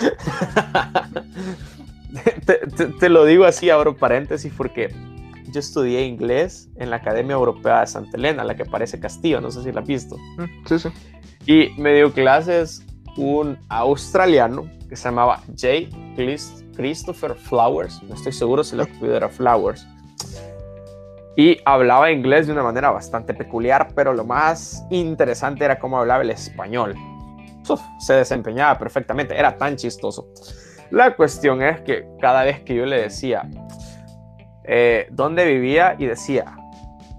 te, lo digo así, abro paréntesis, porque yo estudié inglés en la Academia Europea de Santa Elena, la que parece Castillo, no sé si la has visto. Mm, sí, sí. Y me dio clases un australiano que se llamaba Jay Christopher Flowers, no estoy seguro si lo apellido era Flowers, y hablaba inglés de una manera bastante peculiar, pero lo más interesante era cómo hablaba el español. se desempeñaba perfectamente, era tan chistoso. La cuestión es que cada vez que yo le decía eh, dónde vivía y decía,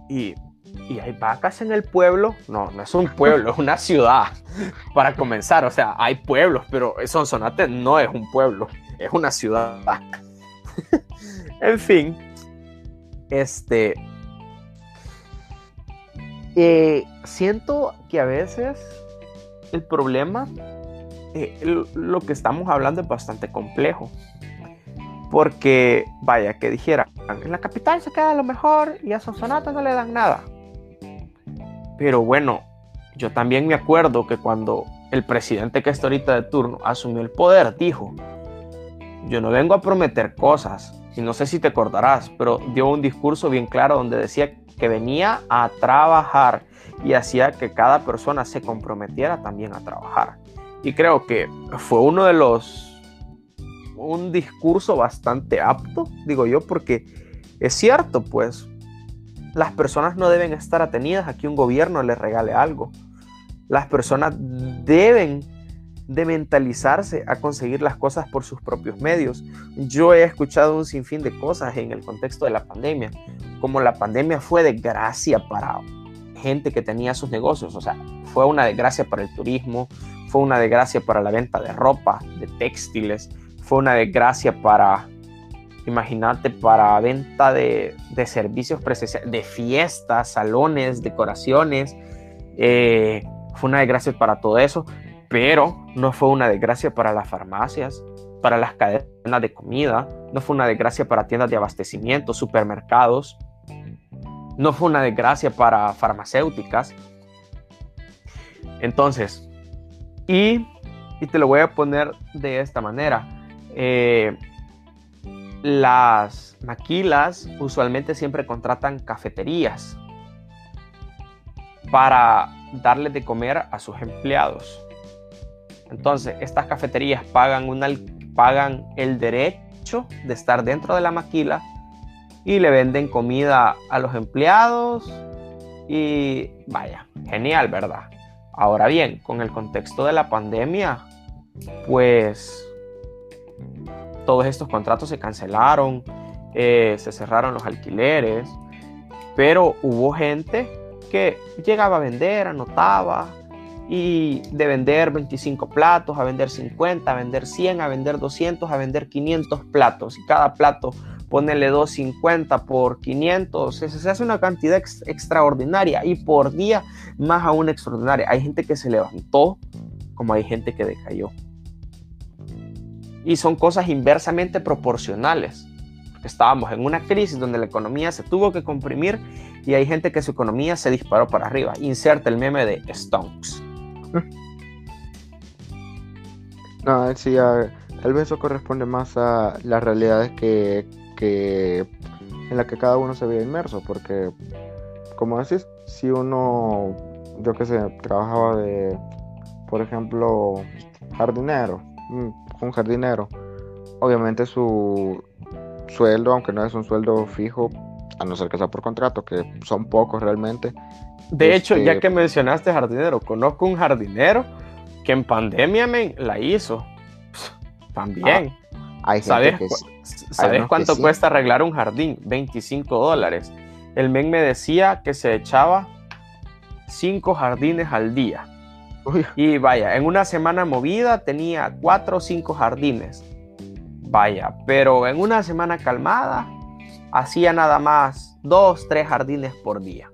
y ¿Y hay vacas en el pueblo? No, no es un pueblo, es una ciudad. Para comenzar, o sea, hay pueblos, pero Sonsonate no es un pueblo, es una ciudad. en fin, este. Eh, siento que a veces el problema, eh, lo que estamos hablando es bastante complejo. Porque, vaya, que dijera, en la capital se queda lo mejor y a Sonsonate no le dan nada. Pero bueno, yo también me acuerdo que cuando el presidente que está ahorita de turno asumió el poder, dijo yo no vengo a prometer cosas, y no sé si te acordarás, pero dio un discurso bien claro donde decía que venía a trabajar y hacía que cada persona se comprometiera también a trabajar. Y creo que fue uno de los, un discurso bastante apto, digo yo, porque es cierto, pues, las personas no deben estar atenidas a que un gobierno les regale algo. Las personas deben de mentalizarse a conseguir las cosas por sus propios medios. Yo he escuchado un sinfín de cosas en el contexto de la pandemia, como la pandemia fue desgracia para gente que tenía sus negocios, o sea, fue una desgracia para el turismo, fue una desgracia para la venta de ropa, de textiles, fue una desgracia para, imagínate, para venta de, servicios presenciales, de fiestas, salones, decoraciones, eh, fue una desgracia para todo eso, pero no fue una desgracia para las farmacias, para las cadenas de comida, no fue una desgracia para tiendas de abastecimiento, supermercados, no fue una desgracia para farmacéuticas. Entonces, y, te lo voy a poner de esta manera. Eh, las maquilas usualmente siempre contratan cafeterías para darles de comer a sus empleados. Entonces, estas cafeterías pagan, una, pagan el derecho de estar dentro de la maquila y le venden comida a los empleados y vaya, genial, ¿verdad? Ahora bien, con el contexto de la pandemia, pues todos estos contratos se cancelaron, eh, se cerraron los alquileres, pero hubo gente que llegaba a vender, anotaba, y de vender 25 platos a vender 50, a vender 100, a vender 200, a vender 500 platos. Y cada plato ponele 250 por 500, se, hace una cantidad extraordinaria y por día más aún extraordinaria. Hay gente que se levantó como hay gente que decayó. Y son cosas inversamente proporcionales. Estábamos en una crisis donde la economía se tuvo que comprimir y hay gente que su economía se disparó para arriba. Inserta el meme de Stonks. No, sí, tal vez eso corresponde más a las realidades que, en la que cada uno se ve inmerso, porque, como decís, si uno, yo qué sé, trabajaba de, por ejemplo, jardinero, un jardinero, obviamente su sueldo, aunque no es un sueldo fijo, a no ser que sea por contrato, que son pocos realmente, de hecho, ya este, que mencionaste jardinero, conozco un jardinero que en pandemia me la hizo. También. Ah, ¿Sabes, ¿sabes cuánto cuesta arreglar un jardín? 25 dólares. El men me decía que se echaba 5 jardines al día. Y vaya, en una semana movida tenía 4 o 5 jardines. Vaya, pero en una semana calmada hacía nada más 2, 3 jardines por día.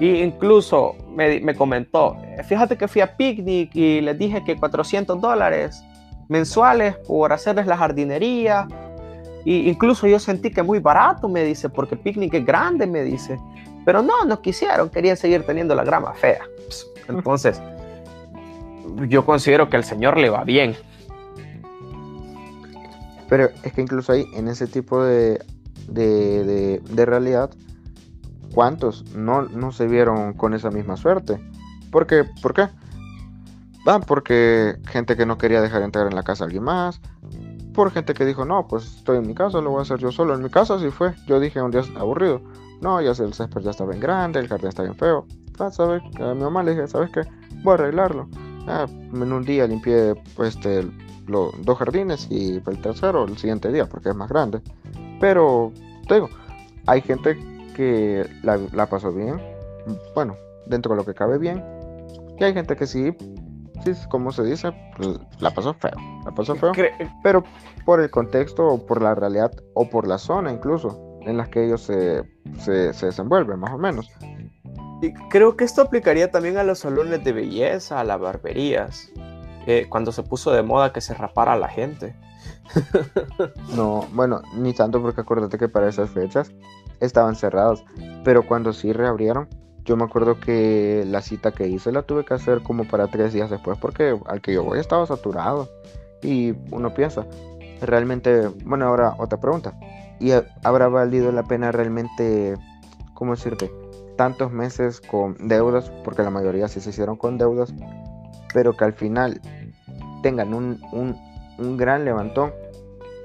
Y incluso me, comentó, fíjate que fui a Picnic y les dije que 400 dólares mensuales por hacerles la jardinería. Y incluso yo sentí que muy barato, me dice, porque Picnic es grande, me dice. Pero no, no quisieron, querían seguir teniendo la grama fea. Entonces, yo considero que al Señor le va bien. Pero es que incluso ahí, en ese tipo de, de, de realidad, ¿Cuántos no, no se vieron con esa misma suerte? Porque, ¿Por qué? Ah, porque gente que no quería dejar entrar en la casa a alguien más. Por gente que dijo, no, pues estoy en mi casa, lo voy a hacer yo solo. En mi casa sí fue. Yo dije un día aburrido. No, ya el césped ya está bien grande, el jardín está bien feo. Ah, ¿sabes? A mi mamá le dije, ¿sabes qué? Voy a arreglarlo. Ah, en un día limpié pues, este, los dos jardines y el tercero el siguiente día porque es más grande. Pero, te digo, hay gente que la, pasó bien, bueno, dentro de lo que cabe bien, y hay gente que sí, sí como se dice, pues, la pasó feo, la pasó feo, pero por el contexto o por la realidad o por la zona incluso en las que ellos se, se, desenvuelven, más o menos. Creo que esto aplicaría también a los salones de belleza, a las barberías, cuando se puso de moda que se rapara a la gente. no, bueno, ni tanto porque acuérdate que para esas fechas estaban cerrados. Pero cuando sí reabrieron, yo me acuerdo que la cita que hice la tuve que hacer como para tres días después porque al que yo voy estaba saturado. Y uno piensa, realmente, bueno, ahora otra pregunta. ¿Y habrá valido la pena realmente, cómo decirte, tantos meses con deudas, porque la mayoría sí se hicieron con deudas, pero que al final tengan un, un, gran levantón?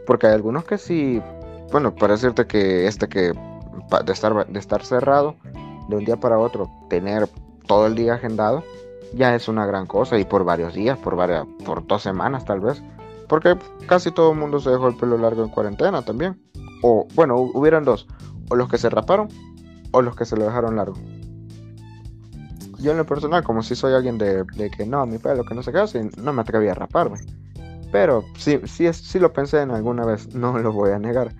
Porque hay algunos que sí, bueno, para decirte que este que de estar, de estar cerrado, de un día para otro, tener todo el día agendado, ya es una gran cosa y por varios días, por, varias, por dos semanas tal vez. Porque casi todo el mundo se dejó el pelo largo en cuarentena también. O bueno, hubieran dos. O los que se raparon o los que se lo dejaron largo. Yo en lo personal, como si soy alguien de, que no, mi pelo, que no se qué, no me atreví a raparme. Pero sí, sí, sí lo pensé en alguna vez, no lo voy a negar.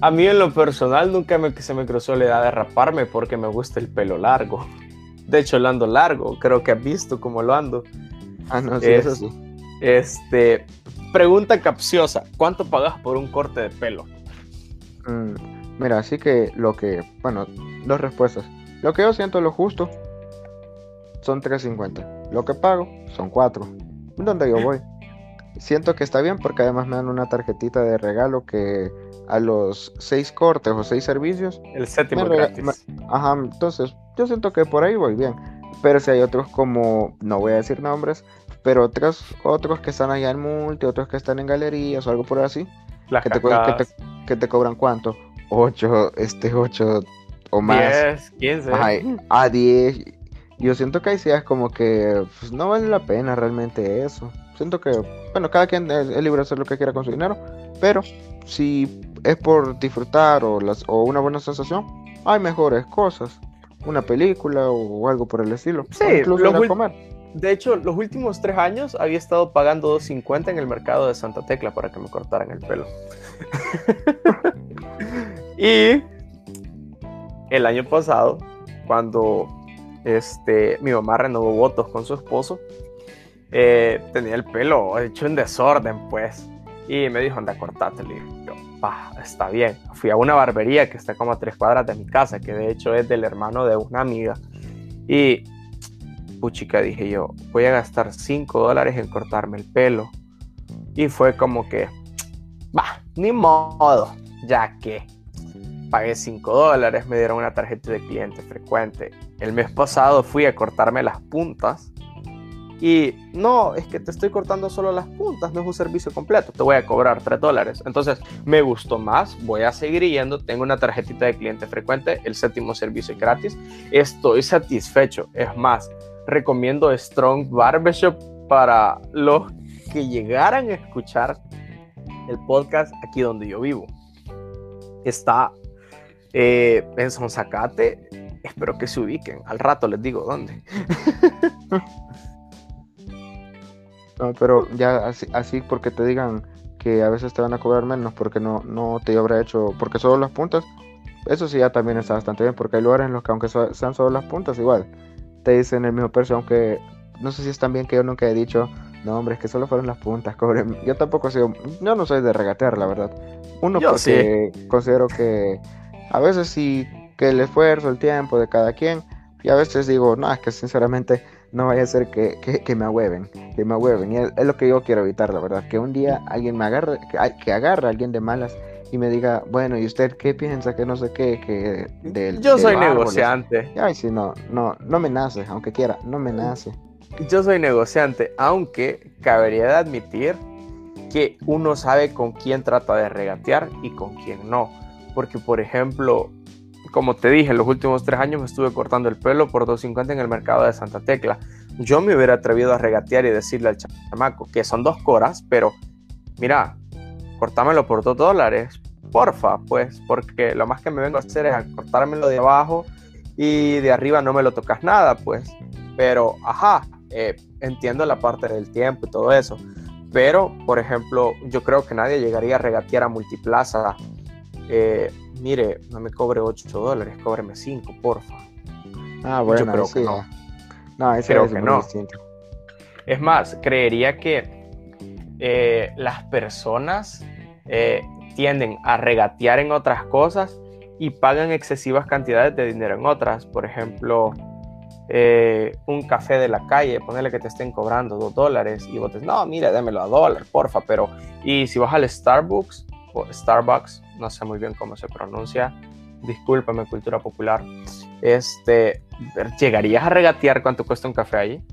A mí en lo personal nunca me, se me cruzó la idea de raparme porque me gusta el pelo largo. De hecho, lo ando largo, creo que has visto cómo lo ando. Ah, no, sí, es, eso sí. Este, pregunta capciosa, ¿cuánto pagas por un corte de pelo? Mm, mira, así que lo que, bueno, dos respuestas. Lo que yo siento lo justo son 3.50. Lo que pago son 4. ¿Dónde yo voy? siento que está bien porque además me dan una tarjetita de regalo que a los 6 cortes o 6 servicios. El séptimo gratis. ajá, entonces yo siento que por ahí voy bien. Pero si hay otros como, no voy a decir nombres, pero otros, otros que están allá en multi, otros que están en galerías o algo por así, que te, que, te, cobran cuánto, 8, este 8 o más. 10, 15. a 10. Yo siento que ahí sí es como que pues, no vale la pena realmente eso. Siento que, bueno, cada quien es, libre de hacer lo que quiera con su dinero, pero si es por disfrutar o, las, o una buena sensación, hay mejores cosas una película o algo por el estilo. Sí, incluso comer. De hecho, los últimos tres años había estado pagando 2.50 en el mercado de Santa Tecla para que me cortaran el pelo. y el año pasado, cuando este, mi mamá renovó votos con su esposo, eh, tenía el pelo hecho en desorden, pues. Y me dijo, anda, cortate. Le yo, está bien. Fui a una barbería que está como a tres cuadras de mi casa, que de hecho es del hermano de una amiga. Y, puchica, dije yo, voy a gastar 5 dólares en cortarme el pelo. Y fue como que, va, ni modo, ya que pagué 5 dólares, me dieron una tarjeta de cliente frecuente. El mes pasado fui a cortarme las puntas y no, es que te estoy cortando solo las puntas, no es un servicio completo, te voy a cobrar 3 dólares. Entonces, me gustó más, voy a seguir yendo, tengo una tarjetita de cliente frecuente, el séptimo servicio es gratis, estoy satisfecho. Es más, recomiendo Strong Barbershop para los que llegaran a escuchar el podcast aquí donde yo vivo. Está eh, en Sonsacate, espero que se ubiquen, al rato les digo dónde. No, pero ya así, así porque te digan que a veces te van a cobrar menos porque no, no te habrá hecho, porque solo las puntas, eso sí ya también está bastante bien, porque hay lugares en los que aunque sean solo las puntas, igual te dicen el mismo precio, aunque no sé si es tan bien que yo nunca he dicho, no hombre, es que solo fueron las puntas, cobren. Yo tampoco sido, yo no soy de regatear, la verdad. Uno porque considero que a veces sí que el esfuerzo, el tiempo de cada quien, y a veces digo, no, es que sinceramente no vaya a ser que, que, me ahueven, que me ahueven. Y es, lo que yo quiero evitar, la verdad. Que un día alguien me agarre, que, que agarre a alguien de malas y me diga, bueno, ¿y usted qué piensa? Que no sé qué, que del... Yo soy negociante. Ay, sí, no, no, no me nace, aunque quiera, no me nace. Yo soy negociante, aunque cabería de admitir que uno sabe con quién trata de regatear y con quién no. Porque, por ejemplo, como te dije, los últimos tres años me estuve cortando el pelo por 2.50 en el mercado de Santa Tecla. Yo me hubiera atrevido a regatear y decirle al chamaco que son dos coras, pero mira, cortámelo por dos dólares, porfa, pues, porque lo más que me vengo a hacer es a cortármelo de abajo y de arriba no me lo tocas nada, pues. Pero, ajá, eh, entiendo la parte del tiempo y todo eso. Pero, por ejemplo, yo creo que nadie llegaría a regatear a Multiplaza eh, mire, no me cobre 8 dólares, cóbreme 5, porfa. Ah, bueno, Yo creo que no. No, creo que no. Es más, creería que eh, las personas eh, tienden a regatear en otras cosas y pagan excesivas cantidades de dinero en otras. Por ejemplo, eh, un café de la calle, ponerle que te estén cobrando dos dólares y vos no, mire, démelo a dólar, porfa, pero, y si vas al Starbucks, o Starbucks, no sé muy bien cómo se pronuncia, discúlpame, cultura popular, este, ¿llegarías a regatear cuánto cuesta un café ahí?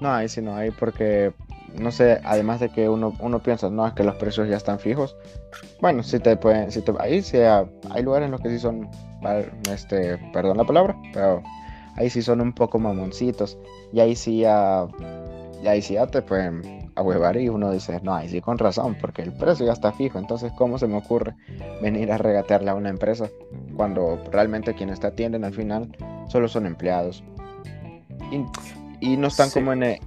No, ahí sí no, ahí porque, no sé, además de que uno, uno piensa, no, es que los precios ya están fijos, bueno, si te pueden, si te, ahí sí hay lugares en los que sí son, este, perdón la palabra, pero ahí sí son un poco mamoncitos. Y ahí sí ya, y ahí sí ya te pueden ahuevar y uno dice, no, ahí sí con razón, porque el precio ya está fijo. Entonces, ¿cómo se me ocurre venir a regatearle a una empresa cuando realmente quienes te atienden al final solo son empleados? Y, no están como en...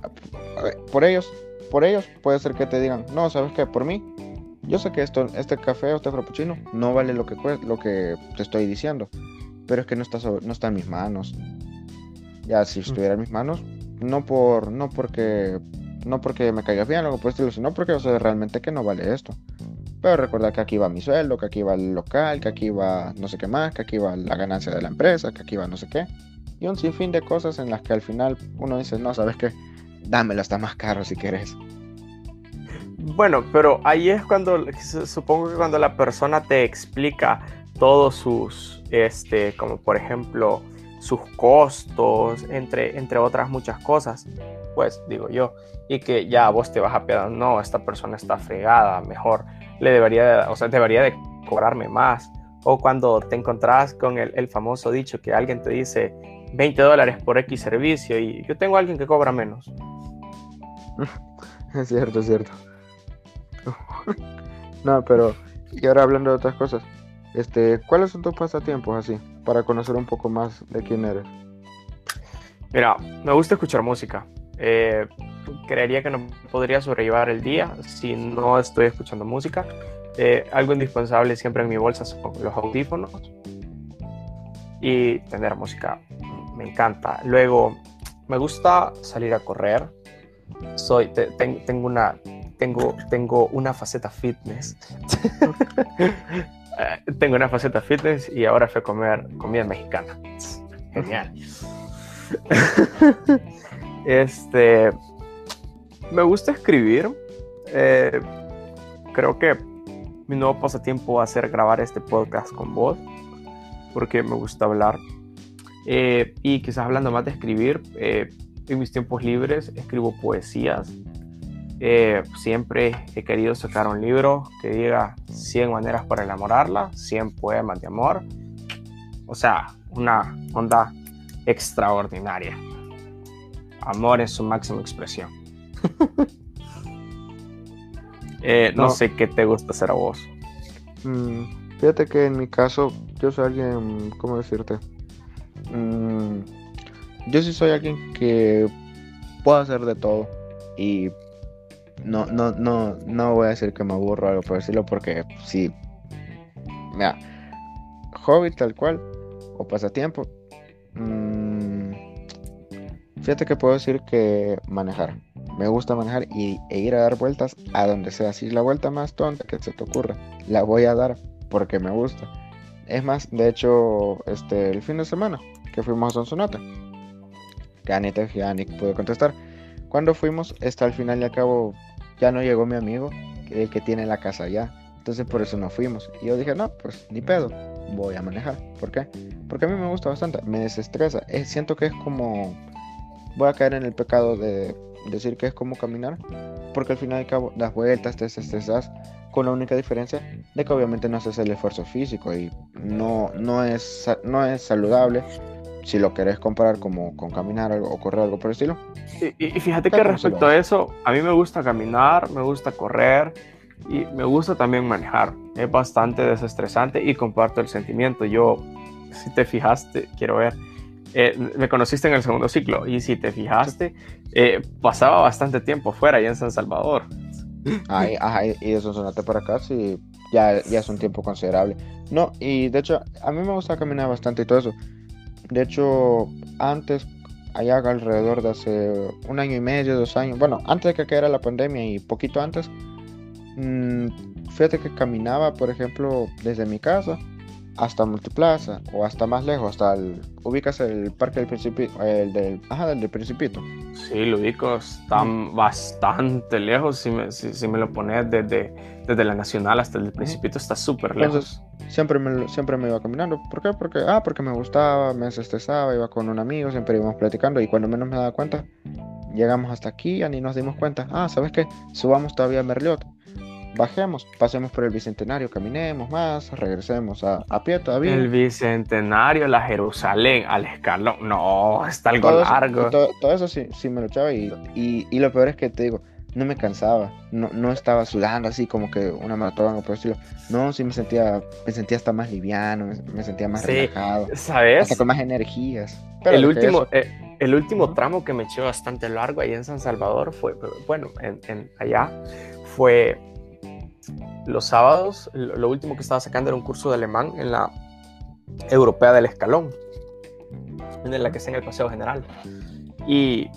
por ellos, por ellos puede ser que te digan, no, ¿sabes qué? Por mí, yo sé que esto, este café o este frappuccino no vale lo que, lo que te estoy diciendo, pero es que no está, no está en mis manos. Ya si estuviera en mis manos, no por no porque no porque me caiga bien algo por estilo, sino porque yo sé realmente que no vale esto. Pero recuerda que aquí va mi sueldo, que aquí va el local, que aquí va no sé qué más, que aquí va la ganancia de la empresa, que aquí va no sé qué. Y un sinfín de cosas en las que al final uno dice, no, ¿sabes qué? Dámelo, está más caro si quieres. Bueno, pero ahí es cuando, supongo que cuando la persona te explica todos sus, este, como por ejemplo, sus costos, entre, entre otras muchas cosas, pues digo yo, y que ya vos te vas a pedir, no, esta persona está fregada, mejor le debería, o sea, debería de cobrarme más. O cuando te encontrás con el, el famoso dicho que alguien te dice 20 dólares por X servicio y yo tengo a alguien que cobra menos. Es cierto, es cierto. no, pero, y ahora hablando de otras cosas, este, ¿cuáles son tus pasatiempos así? Para conocer un poco más de quién eres. Mira, me gusta escuchar música. Eh, creería que no podría sobrellevar el día si no estoy escuchando música. Eh, algo indispensable siempre en mi bolsa son los audífonos y tener música. Me encanta. Luego, me gusta salir a correr. Soy, tengo una tengo, tengo una faceta fitness. Eh, tengo una faceta fitness y ahora fui a comer comida mexicana. Genial. este, me gusta escribir. Eh, creo que mi nuevo pasatiempo va a ser grabar este podcast con vos, porque me gusta hablar. Eh, y quizás hablando más de escribir, en mis tiempos libres escribo poesías, eh, siempre he querido sacar un libro que diga 100 maneras para enamorarla, 100 poemas de amor. O sea, una onda extraordinaria. Amor en su máxima expresión. Eh, no, sé qué te gusta hacer a vos. Mm, fíjate que en mi caso, yo soy alguien, ¿cómo decirte? Mm, yo sí soy alguien que puedo hacer de todo. Y no, no, no, no voy a decir que me aburro o algo por decirlo, porque sí. Mira, hobby tal cual, o pasatiempo. Mmm, fíjate que puedo decir que manejar. Me gusta manejar y, e ir a dar vueltas a donde sea. Si es la vuelta más tonta que se te ocurra, la voy a dar porque me gusta. Es más, de hecho, este, el fin de semana que fuimos a Sonsonate, Anita y pudo contestar. Cuando fuimos, está al final y al cabo ya no llegó mi amigo, el que tiene la casa allá. Entonces por eso no fuimos. Y yo dije, no, pues ni pedo, voy a manejar. ¿Por qué? Porque a mí me gusta bastante, me desestresa. siento que es como... Voy a caer en el pecado de decir que es como caminar. Porque al final y cabo das vueltas, te desestresas. Con la única diferencia de que obviamente no haces el esfuerzo físico y no, no, es, no es saludable si lo querés comparar como con caminar o correr algo por el estilo. Y, fíjate que respecto a eso, a mí me gusta caminar, me gusta correr y me gusta también manejar. Es bastante desestresante y comparto el sentimiento. Yo, si te fijaste, quiero ver, eh, me conociste en el segundo ciclo y si te fijaste, eh, pasaba bastante tiempo fuera, allá en San Salvador. Ay, ajá, y de Sonsonate para acá sí, ya, ya es un tiempo considerable. No, y de hecho, a mí me gusta caminar bastante y todo eso. De hecho, antes, allá alrededor de hace un año y medio, dos años, bueno, antes de que cayera la pandemia y poquito antes, mmm, fíjate que caminaba, por ejemplo, desde mi casa hasta Multiplaza o hasta más lejos, hasta el, ubicas el parque del Principito, el del, ajá, del, Principito. Sí, lo ubico, están bastante lejos, si me, si, me lo pones desde, desde la Nacional hasta el Principito está súper lejos. siempre me, siempre me iba caminando, ¿por qué? Porque, ah, porque me gustaba, me desestresaba, iba con un amigo, siempre íbamos platicando y cuando menos me daba cuenta, llegamos hasta aquí, ya ni nos dimos cuenta, ah, ¿sabes qué? Subamos todavía a Merliot bajemos, pasemos por el Bicentenario, caminemos más, regresemos a, a pie todavía. El Bicentenario, la Jerusalén, al escalón, no, está algo largo. todo, eso sí, sí me lo echaba y, y, lo peor es que te digo, no me cansaba, no, no estaba sudando así como que una maratón o por estilo. No, sí me sentía, me sentía hasta más liviano, me, sentía más relajado. ¿Sabes? Hasta con más energías. el último, eh, el último tramo que me echó bastante largo ahí en San Salvador fue, bueno, en, en allá, fue los sábados, lo último que estaba sacando era un curso de alemán en la Europea del Escalón, en la que está en el Paseo General. Y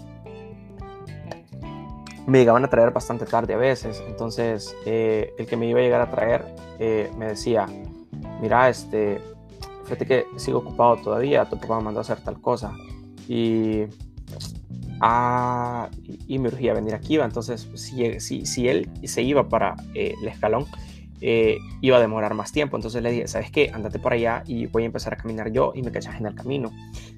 me llegaban a traer bastante tarde a veces. Entonces, eh, el que me iba a llegar a traer eh, me decía: Mira, este, fíjate que sigo ocupado todavía, tu papá me mandó a hacer tal cosa. Y Ah, y, me urgía venir aquí, entonces si, si, si él se iba para eh, el escalón, eh, iba a demorar más tiempo. Entonces le dije, ¿sabes qué? Andate por allá y voy a empezar a caminar yo y me cachas en el camino.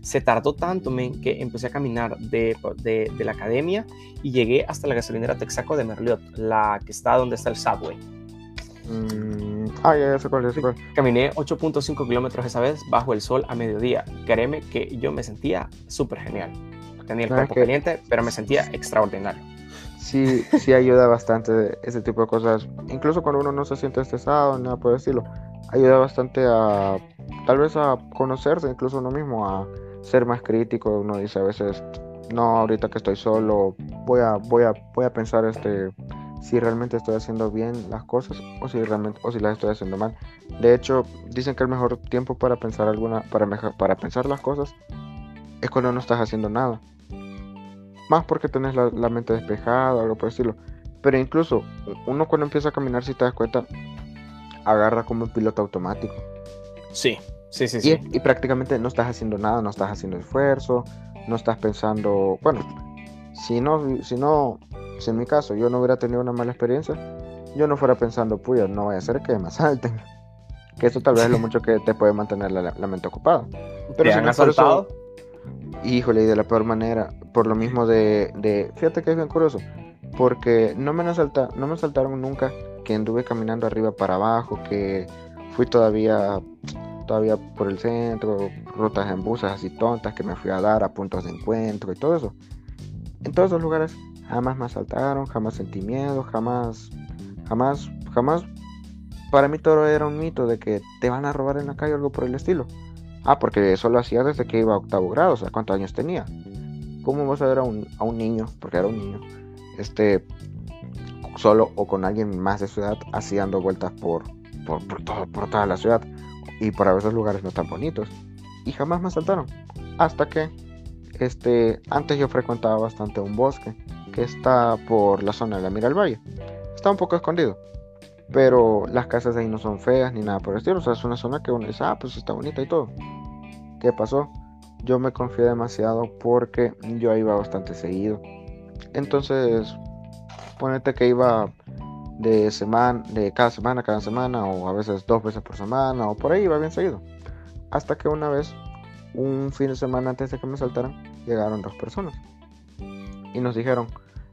Se tardó tanto, men, que empecé a caminar de, de, de, la academia y llegué hasta la gasolinera Texaco de Merliot, la que está donde está el subway. Mm, ah, ya, ya sé cuál, ya Caminé 8.5 kilómetros esa vez bajo el sol a mediodía. Créeme que yo me sentía súper genial tenía el cuerpo caliente, pero me sentía extraordinario. Sí, sí ayuda bastante ese tipo de cosas. Incluso cuando uno no se siente estresado, nada por estilo, ayuda bastante a tal vez a conocerse incluso uno mismo, a ser más crítico. Uno dice a veces, no, ahorita que estoy solo, voy a, voy a, voy a pensar este si realmente estoy haciendo bien las cosas o si realmente o si las estoy haciendo mal. De hecho, dicen que el mejor tiempo para pensar alguna para para pensar las cosas es cuando no estás haciendo nada. Más porque tenés la, mente despejada o algo por estilo. Pero incluso uno cuando empieza a caminar, si te das cuenta, agarra como un piloto automático. Sí, sí, sí, y, sí. Y prácticamente no estás haciendo nada, no estás haciendo esfuerzo, no estás pensando, bueno, si no, si no, si en mi caso yo no hubiera tenido una mala experiencia, yo no fuera pensando, puya, no voy a hacer que me asalten. Que eso tal vez es lo mucho que te puede mantener la, mente ocupada. Pero ¿Te han asaltado? Híjole, y de la peor manera. Por lo mismo de, de fíjate que es bien curioso. Porque no me, asalta, no me asaltaron nunca que anduve caminando arriba para abajo, que fui todavía todavía por el centro, rutas en buses así tontas que me fui a dar a puntos de encuentro y todo eso. En todos esos lugares jamás me asaltaron, jamás sentí miedo, jamás, jamás, jamás. Para mí todo era un mito de que te van a robar en la calle o algo por el estilo. Ah, porque eso lo hacía desde que iba a octavo grado, o sea, ¿cuántos años tenía? ¿Cómo vas a ver a un, a un niño, porque era un niño, este, solo o con alguien más de su edad, así dando vueltas por, por, todo, por toda la ciudad y por a veces lugares no tan bonitos? Y jamás me asaltaron. Hasta que, este, antes yo frecuentaba bastante un bosque que está por la zona de la Mira al Valle. Está un poco escondido pero las casas ahí no son feas ni nada por el estilo. O sea, es una zona que uno dice, ah, pues está bonita y todo. ¿Qué pasó? Yo me confié demasiado porque yo iba bastante seguido. Entonces, ponete que iba de semana, de cada semana, cada semana, o a veces dos veces por semana, o por ahí iba bien seguido. Hasta que una vez, un fin de semana antes de que me saltaran, llegaron dos personas. Y nos dijeron,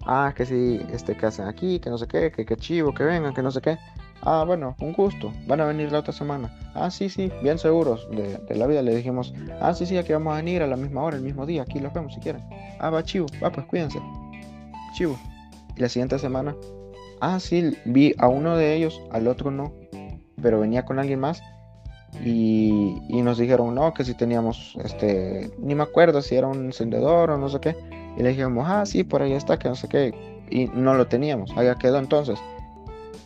ah, que si, este, que hacen aquí, que no sé qué, que qué chivo, que vengan, que no sé qué. Ah, bueno, un gusto, van a venir la otra semana. Ah, sí, sí, bien seguros de, la vida. Le dijimos, ah, sí, sí, aquí vamos a venir a la misma hora, el mismo día, aquí los vemos si quieren. Ah, va, chivo, va, pues cuídense. Chivo. Y la siguiente semana, ah, sí, vi a uno de ellos, al otro no, pero venía con alguien más. Y, y nos dijeron, no, que si teníamos, este, ni me acuerdo si era un encendedor o no sé qué y le dijimos, ah, sí, por ahí está, que no sé qué. Y no lo teníamos, allá quedó entonces.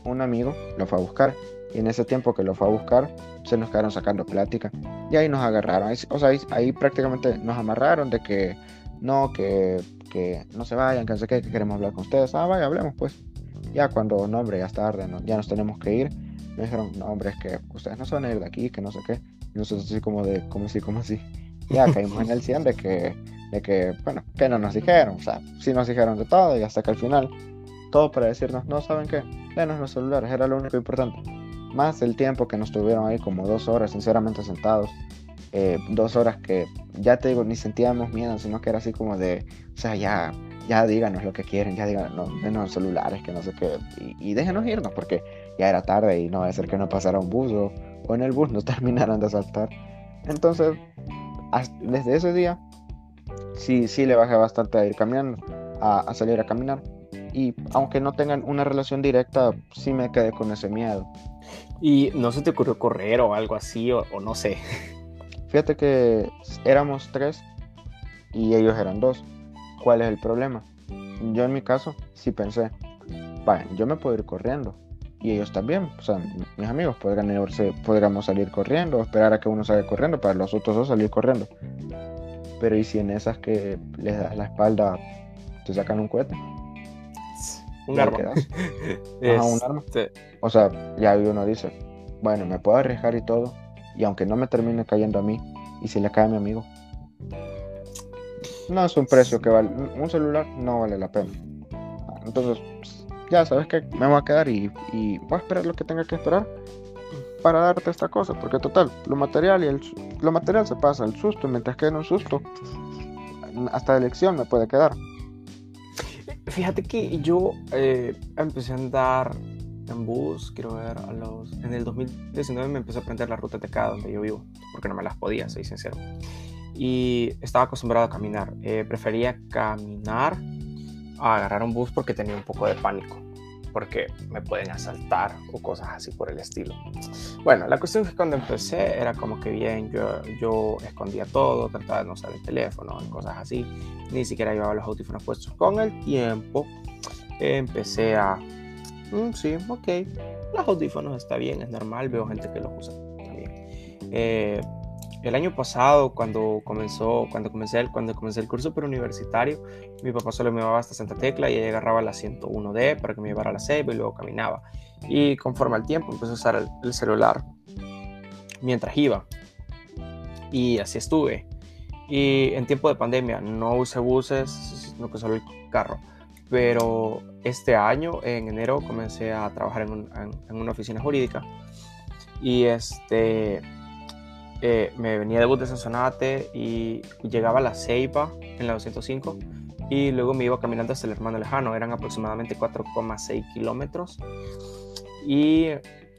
Un amigo lo fue a buscar. Y en ese tiempo que lo fue a buscar, se nos quedaron sacando plática. Y ahí nos agarraron. o sea, ahí, prácticamente nos amarraron de que no, que, que no se vayan, que no sé qué, que queremos hablar con ustedes. Ah, vaya, hablemos pues. Ya cuando, no, hombre, ya es tarde, ya nos tenemos que ir. me dijeron, no, hombre, es que ustedes no se van a ir de aquí, que no sé qué. Y nosotros así como de, ¿cómo así, cómo así? Ya caímos en el 100 de que, de que, bueno, que no nos dijeron, o sea, sí nos dijeron de todo y hasta que al final, todo para decirnos, no, ¿saben qué? Denos los celulares, era lo único importante. Más el tiempo que nos tuvieron ahí, como dos horas, sinceramente sentados. Eh, dos horas que, ya te digo, ni sentíamos miedo, sino que era así como de, o sea, ya, ya díganos lo que quieren, ya díganos, no, denos los celulares, que no sé qué, y, y déjenos irnos, porque ya era tarde y no va a ser que no pasara un bus o, o en el bus nos terminaran de asaltar. Entonces, desde ese día, sí, sí le bajé bastante a ir caminando, a, a, salir a caminar. Y aunque no tengan una relación directa, sí me quedé con ese miedo. ¿Y no se te ocurrió correr o algo así, o, o no sé? Fíjate que éramos tres y ellos eran dos. ¿Cuál es el problema? Yo en mi caso sí pensé, vaya, yo me puedo ir corriendo, y ellos también, o sea, mis amigos podrían irse, podríamos salir corriendo o esperar a que uno salga corriendo para los otros dos salir corriendo. Pero ¿y si en esas que les das la espalda te sacan un cohete? Un arma. Ajá, un arma. O sea, ya uno dice, bueno, me puedo arriesgar y todo, y aunque no me termine cayendo a mí, y si le cae a mi amigo, no es un precio que vale, un celular no vale la pena. Entonces, ya sabes que me voy a quedar y, y, voy a esperar lo que tenga que esperar para darte esta cosa, porque total, lo material y el, lo material se pasa, el susto, mientras que en un susto, hasta elección me puede quedar. Fíjate que yo eh, empecé a andar en bus, quiero ver, a los, en el 2019 me empecé a aprender las rutas de acá donde yo vivo, porque no me las podía, soy sincero. Y estaba acostumbrado a caminar, eh, prefería caminar a agarrar un bus porque tenía un poco de pánico, porque me pueden asaltar o cosas así por el estilo. Bueno, la cuestión es que cuando empecé era como que bien, yo, yo escondía todo, trataba de no usar el teléfono cosas así, ni siquiera llevaba los audífonos puestos. Con el tiempo empecé a, mm, sí, ok, los audífonos está bien, es normal, veo gente que los usa también. Eh, el año pasado, cuando comenzó, cuando comencé el, cuando comencé el curso preuniversitario, mi papá solo me llevaba hasta Santa Tecla y agarraba la 101D para que me llevara a la Ceiba y luego caminaba. Y conforme al tiempo empecé a usar el, el celular mientras iba. Y así estuve. Y en tiempo de pandemia no usé buses, sino que solo el carro. Pero este año, en enero, comencé a trabajar en, en una oficina jurídica. Y este eh, me venía de bus de Sonsonate y llegaba a la Ceiba en la 205 y luego me iba caminando hasta el hermano lejano, eran aproximadamente 4,6 kilómetros y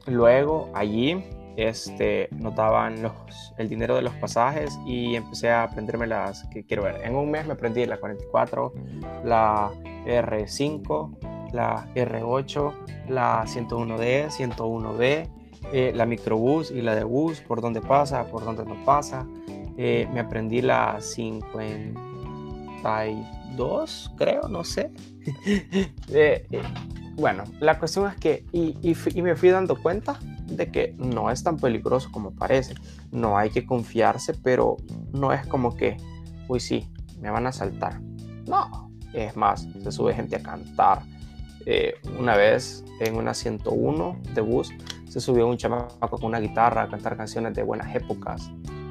luego allí este, notaban los, el dinero de los pasajes y empecé a aprenderme las que quiero ver. En un mes me aprendí la 44, la R5, la R8, la 101D, 101B eh, la microbús y la de bus, por dónde pasa, por dónde no pasa. Eh, me aprendí la 52, creo, no sé. eh, bueno, la cuestión es que, y, y, y, me fui dando cuenta de que no es tan peligroso como parece. No hay que confiarse, pero no es como que, uy, sí, me van a saltar. No, es más, se sube gente a cantar. Una vez en una 101 de bus se subió un chamaco con una guitarra a cantar canciones de buenas épocas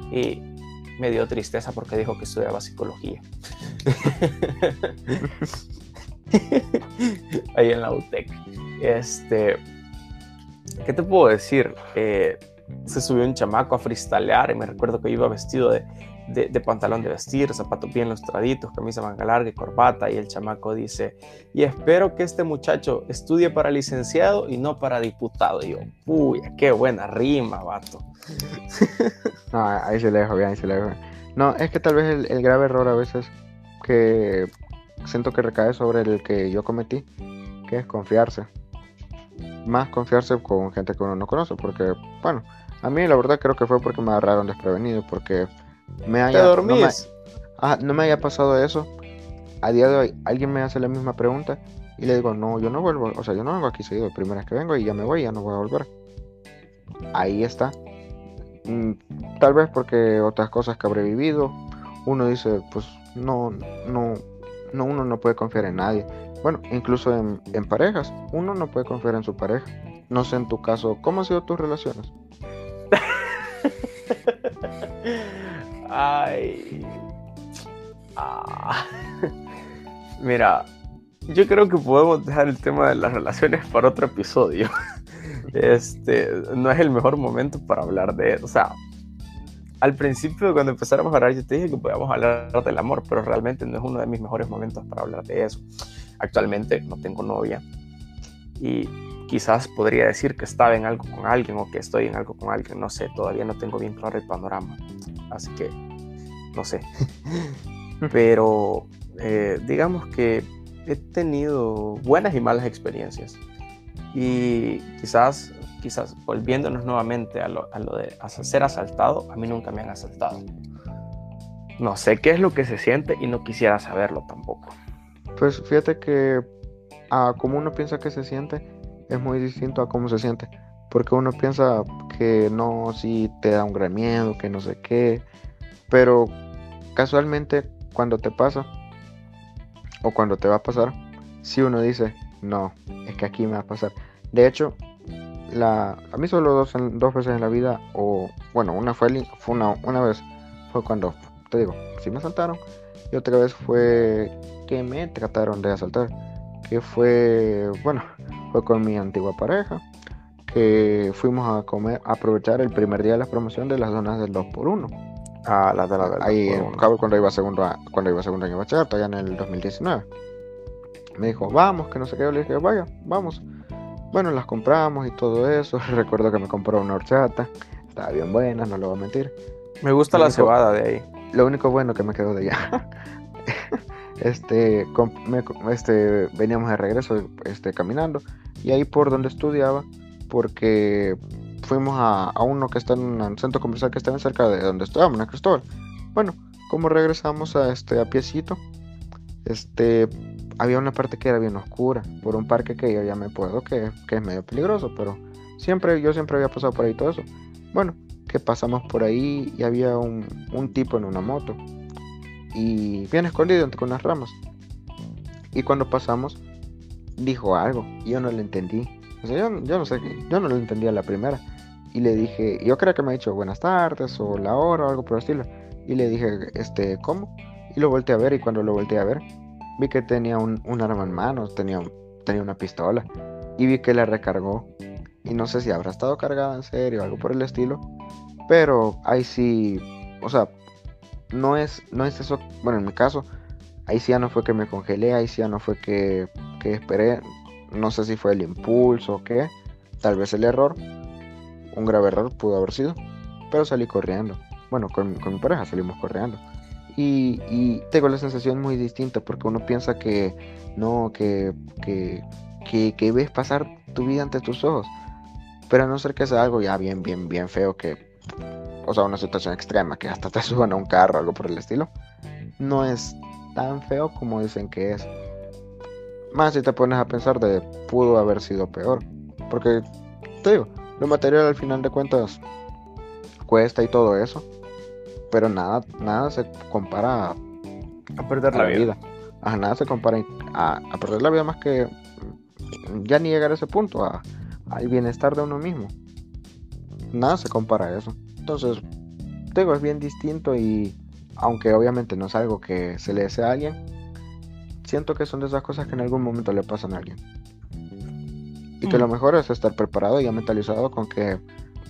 y me dio tristeza porque dijo que estudiaba psicología. Ahí en la UTEC. Este, ¿qué te puedo decir? Eh, se subió un chamaco a freestylear y me recuerdo que iba vestido de, de, pantalón de vestir, zapatos bien lustraditos, camisa manga larga y corbata. Y el chamaco dice: Y espero que este muchacho estudie para licenciado y no para diputado. Y yo, uy, qué buena rima, vato. No, ahí se le dejo bien, ahí se le dejo No, es que tal vez el, el grave error a veces que siento que recae sobre el que yo cometí, que es confiarse. Más confiarse con gente que uno no conoce, porque, bueno, a mí la verdad creo que fue porque me agarraron desprevenido, porque me haya, ¿Te dormís? No me, ajá, no me haya pasado eso. A día de hoy alguien me hace la misma pregunta y le digo, no, yo no vuelvo, o sea, yo no vengo aquí seguido, primera vez que vengo y ya me voy, ya no voy a volver. Ahí está. Mm, tal vez porque otras cosas que habré vivido, uno dice, pues no, no, no, uno no puede confiar en nadie. Bueno, incluso en, en parejas, uno no puede confiar en su pareja. no sé en tu caso, ¿cómo han sido tus relaciones? Ay. Ah. Mira, yo creo que podemos dejar el tema de las relaciones para otro episodio. Este, no es el mejor momento para hablar de eso. O sea, al principio cuando empezáramos a hablar yo te dije que podíamos hablar del amor, pero realmente no es uno de mis mejores momentos para hablar de eso. Actualmente no tengo novia y quizás podría decir que estaba en algo con alguien o que estoy en algo con alguien, no sé, todavía no tengo bien claro el panorama, así que no sé. Pero eh, digamos que he tenido buenas y malas experiencias y quizás, quizás volviéndonos nuevamente a lo, a lo de ser asaltado, a mí nunca me han asaltado. No sé qué es lo que se siente y no quisiera saberlo tampoco. Pues fíjate que a como uno piensa que se siente es muy distinto a cómo se siente. Porque uno piensa no, si te da un gran miedo, que no sé qué. Pero casualmente cuando te pasa o cuando te va a pasar, si uno dice, no, es que aquí me va a pasar. De hecho, la, a mí solo dos, dos veces en la vida, o bueno, una fue, fue una, una vez, fue cuando, te digo, si me asaltaron, y otra vez fue que me trataron de asaltar, que fue, bueno, fue con mi antigua pareja, que fuimos a comer, a aprovechar el primer día de la promoción de las donas del 2x1. Ah, las de la Ahí en Cabo cuando iba segundo, cuando iba segundo año de bachillerato, allá en el 2019. Me dijo, vamos, que no sé qué. Le dije, vaya, vamos. Bueno, las compramos y todo eso. Recuerdo que me compró una horchata. Estaba bien buena, no lo voy a mentir. Me gusta la cebada de ahí. Lo único bueno que me quedó de allá. este, este, veníamos de regreso este, caminando. Y ahí por donde estudiaba, porque fuimos a, uno que está en un centro comercial que está cerca de donde estábamos, en Cristóbal. Bueno, como regresamos a este a piecito, este había una parte que era bien oscura, por un parque que yo ya me puedo, que, que es medio peligroso, pero siempre, yo siempre había pasado por ahí todo eso. Bueno, que pasamos por ahí y había un, un tipo en una moto y bien escondido entre unas ramas. Y cuando pasamos, dijo algo y yo no le entendí. O sea, yo, yo no sé, yo no lo entendía la primera. Y le dije, yo creo que me ha dicho buenas tardes o la hora o algo por el estilo. Y le dije, este, ¿cómo? Y lo volteé a ver y cuando lo volteé a ver, vi que tenía un, arma en manos, tenía, tenía una pistola. Y vi que la recargó. Y no sé si habrá estado cargada en serio o algo por el estilo. Pero ahí sí, o sea, no es, no es eso, bueno, en mi caso, ahí sí ya no fue que me congelé, ahí sí ya no fue que, que esperé, no sé si fue el impulso o qué, tal vez el error, un grave error pudo haber sido, pero salí corriendo. Bueno, con, mi pareja salimos corriendo. Y, tengo la sensación muy distinta porque uno piensa que no, que, que, que, ves pasar tu vida ante tus ojos. Pero a no ser que sea algo ya bien, bien, bien feo, que, o sea, una situación extrema, que hasta te suban a un carro o algo por el estilo, no es tan feo como dicen que es. Más si te pones a pensar de pudo haber sido peor. Porque, te digo, lo material al final de cuentas cuesta y todo eso. Pero nada, nada se compara a, perder la, vida. A nada se compara a, perder la vida más que ya ni llegar a ese punto, al bienestar de uno mismo. Nada se compara a eso. Entonces, digo, es bien distinto y aunque obviamente no es algo que se le desea a alguien, siento que son de esas cosas que en algún momento le pasan a alguien. Y que lo mm. mejor es estar preparado y ya mentalizado con que,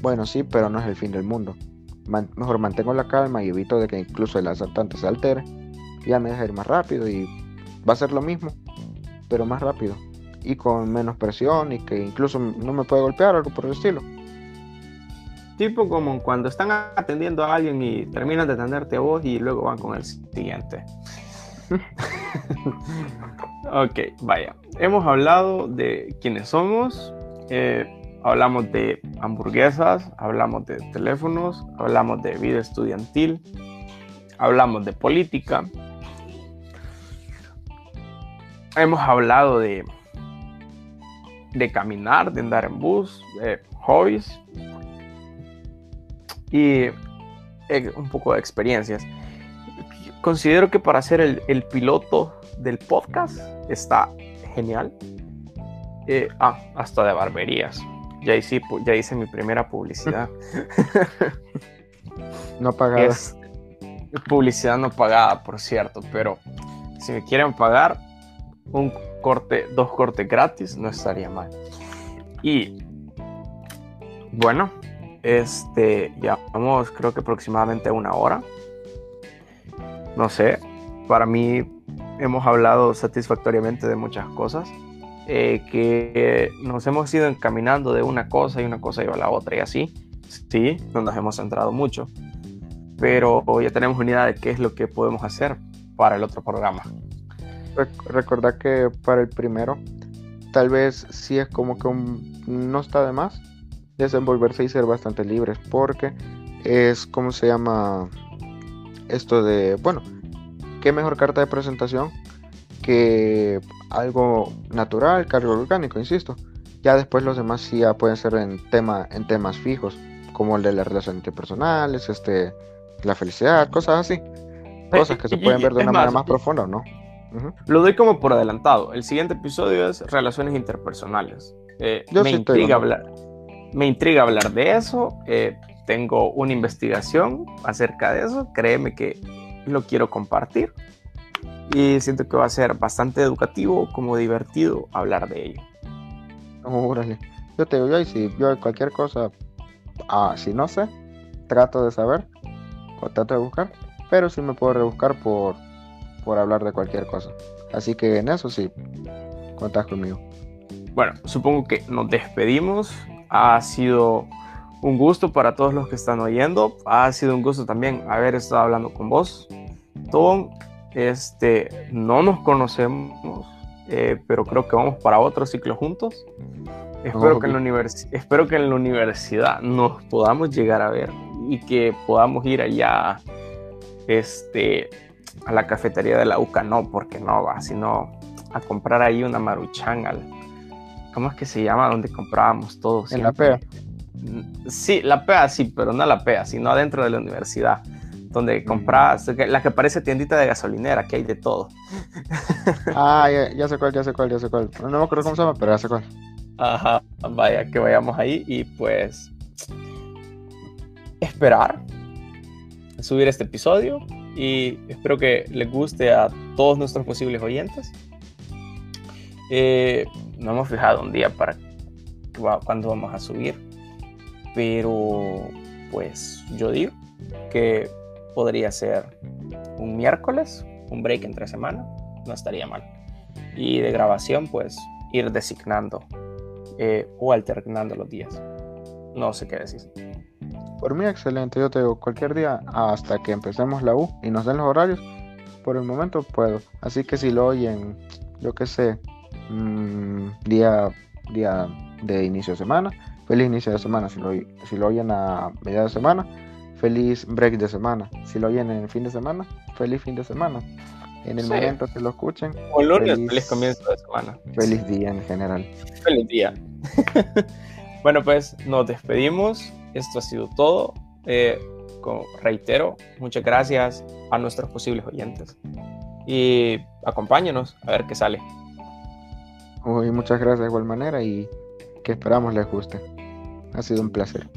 bueno, sí, pero no es el fin del mundo. mejor mantengo la calma y evito de que incluso el asaltante se altere. Ya me deja ir más rápido y va a ser lo mismo, pero más rápido. Y con menos presión y que incluso no me puede golpear, algo por el estilo. Tipo como cuando están atendiendo a alguien y terminan de atenderte a vos y luego van con el siguiente. ok, vaya. Hemos hablado de quiénes somos, eh, hablamos de hamburguesas, hablamos de teléfonos, hablamos de vida estudiantil, hablamos de política. Hemos hablado de, de caminar, de andar en bus, de hobbies y eh, un poco de experiencias considero que para ser el, piloto del podcast está genial. Eh, ah, hasta de barberías. ya hice, ya hice mi primera publicidad. no pagada. Es publicidad no pagada, por cierto, pero si me quieren pagar un corte, dos cortes gratis, no estaría mal. Y bueno, este, ya vamos, creo que aproximadamente una hora. No sé, para mí hemos hablado satisfactoriamente de muchas cosas. Eh, que nos hemos ido encaminando de una cosa y una cosa lleva a la otra y así, sí, nos hemos centrado mucho, pero ya tenemos una idea de qué es lo que podemos hacer para el otro programa. Recordar que para el primero, tal vez sí es como que no está de más desenvolverse y ser bastante libres, porque es como se llama esto de, bueno, qué mejor carta de presentación que algo natural, cargo orgánico, insisto. Ya después los demás sí ya pueden ser en, tema, en temas fijos, como el de las relaciones interpersonales, este, la felicidad, cosas así. Cosas que se pueden ver de una manera más profunda, ¿no? Lo doy como por adelantado. El siguiente episodio es relaciones interpersonales. Eh, me, intriga hablar, me intriga hablar de eso. Eh, tengo una investigación acerca de eso. Créeme que lo quiero compartir y siento que va a ser bastante educativo como divertido hablar de ello. Órale. Yo te digo, yo, si yo cualquier cosa, ah, si no sé, trato de saber o trato de buscar, pero sí me puedo rebuscar por, por hablar de cualquier cosa. Así que en eso sí, contás conmigo. Bueno, supongo que nos despedimos. Ha sido un gusto para todos los que están oyendo. Ha sido un gusto también haber estado hablando con vos, Tom. Este, no nos conocemos, eh, pero creo que vamos para otro ciclo juntos. Espero, que en la espero que en la universidad nos podamos llegar a ver y que podamos ir allá este, a la cafetería de la UCA. No, porque no va, sino a comprar ahí una maruchan. ¿Cómo es que se llama? Donde comprábamos todos. En la PEA. Sí, la PEA sí, pero no la PEA, sino adentro de la universidad donde compras, la que parece tiendita de gasolinera, que hay de todo. Ah, ya, sé cuál, ya sé cuál, ya sé cuál. No me acuerdo cómo se llama, pero ya sé cuál. Ajá, vaya, que vayamos ahí y pues esperar subir este episodio y espero que les guste a todos nuestros posibles oyentes. Eh, no hemos fijado un día para cuándo vamos a subir, pero pues yo digo que podría ser un miércoles, un break entre semana, no estaría mal. Y de grabación, pues ir designando eh, o alternando los días. No sé qué decir. Por mí, excelente. Yo te digo, cualquier día hasta que empecemos la U y nos den los horarios, por el momento puedo. Así que si lo oyen, yo qué sé, mm, día, día de inicio de semana, feliz inicio de semana. Si lo, si lo oyen a media de semana, feliz break de semana. Si lo oyen en el fin de semana, feliz fin de semana. En el momento que lo escuchen. O lunes, feliz, comienzo de semana. Feliz día en general. Feliz día. bueno, pues nos despedimos. Esto ha sido todo. Eh, reitero, muchas gracias a nuestros posibles oyentes. Y acompáñenos a ver qué sale. Uy, muchas gracias de igual manera y que esperamos les guste. Ha sido un placer.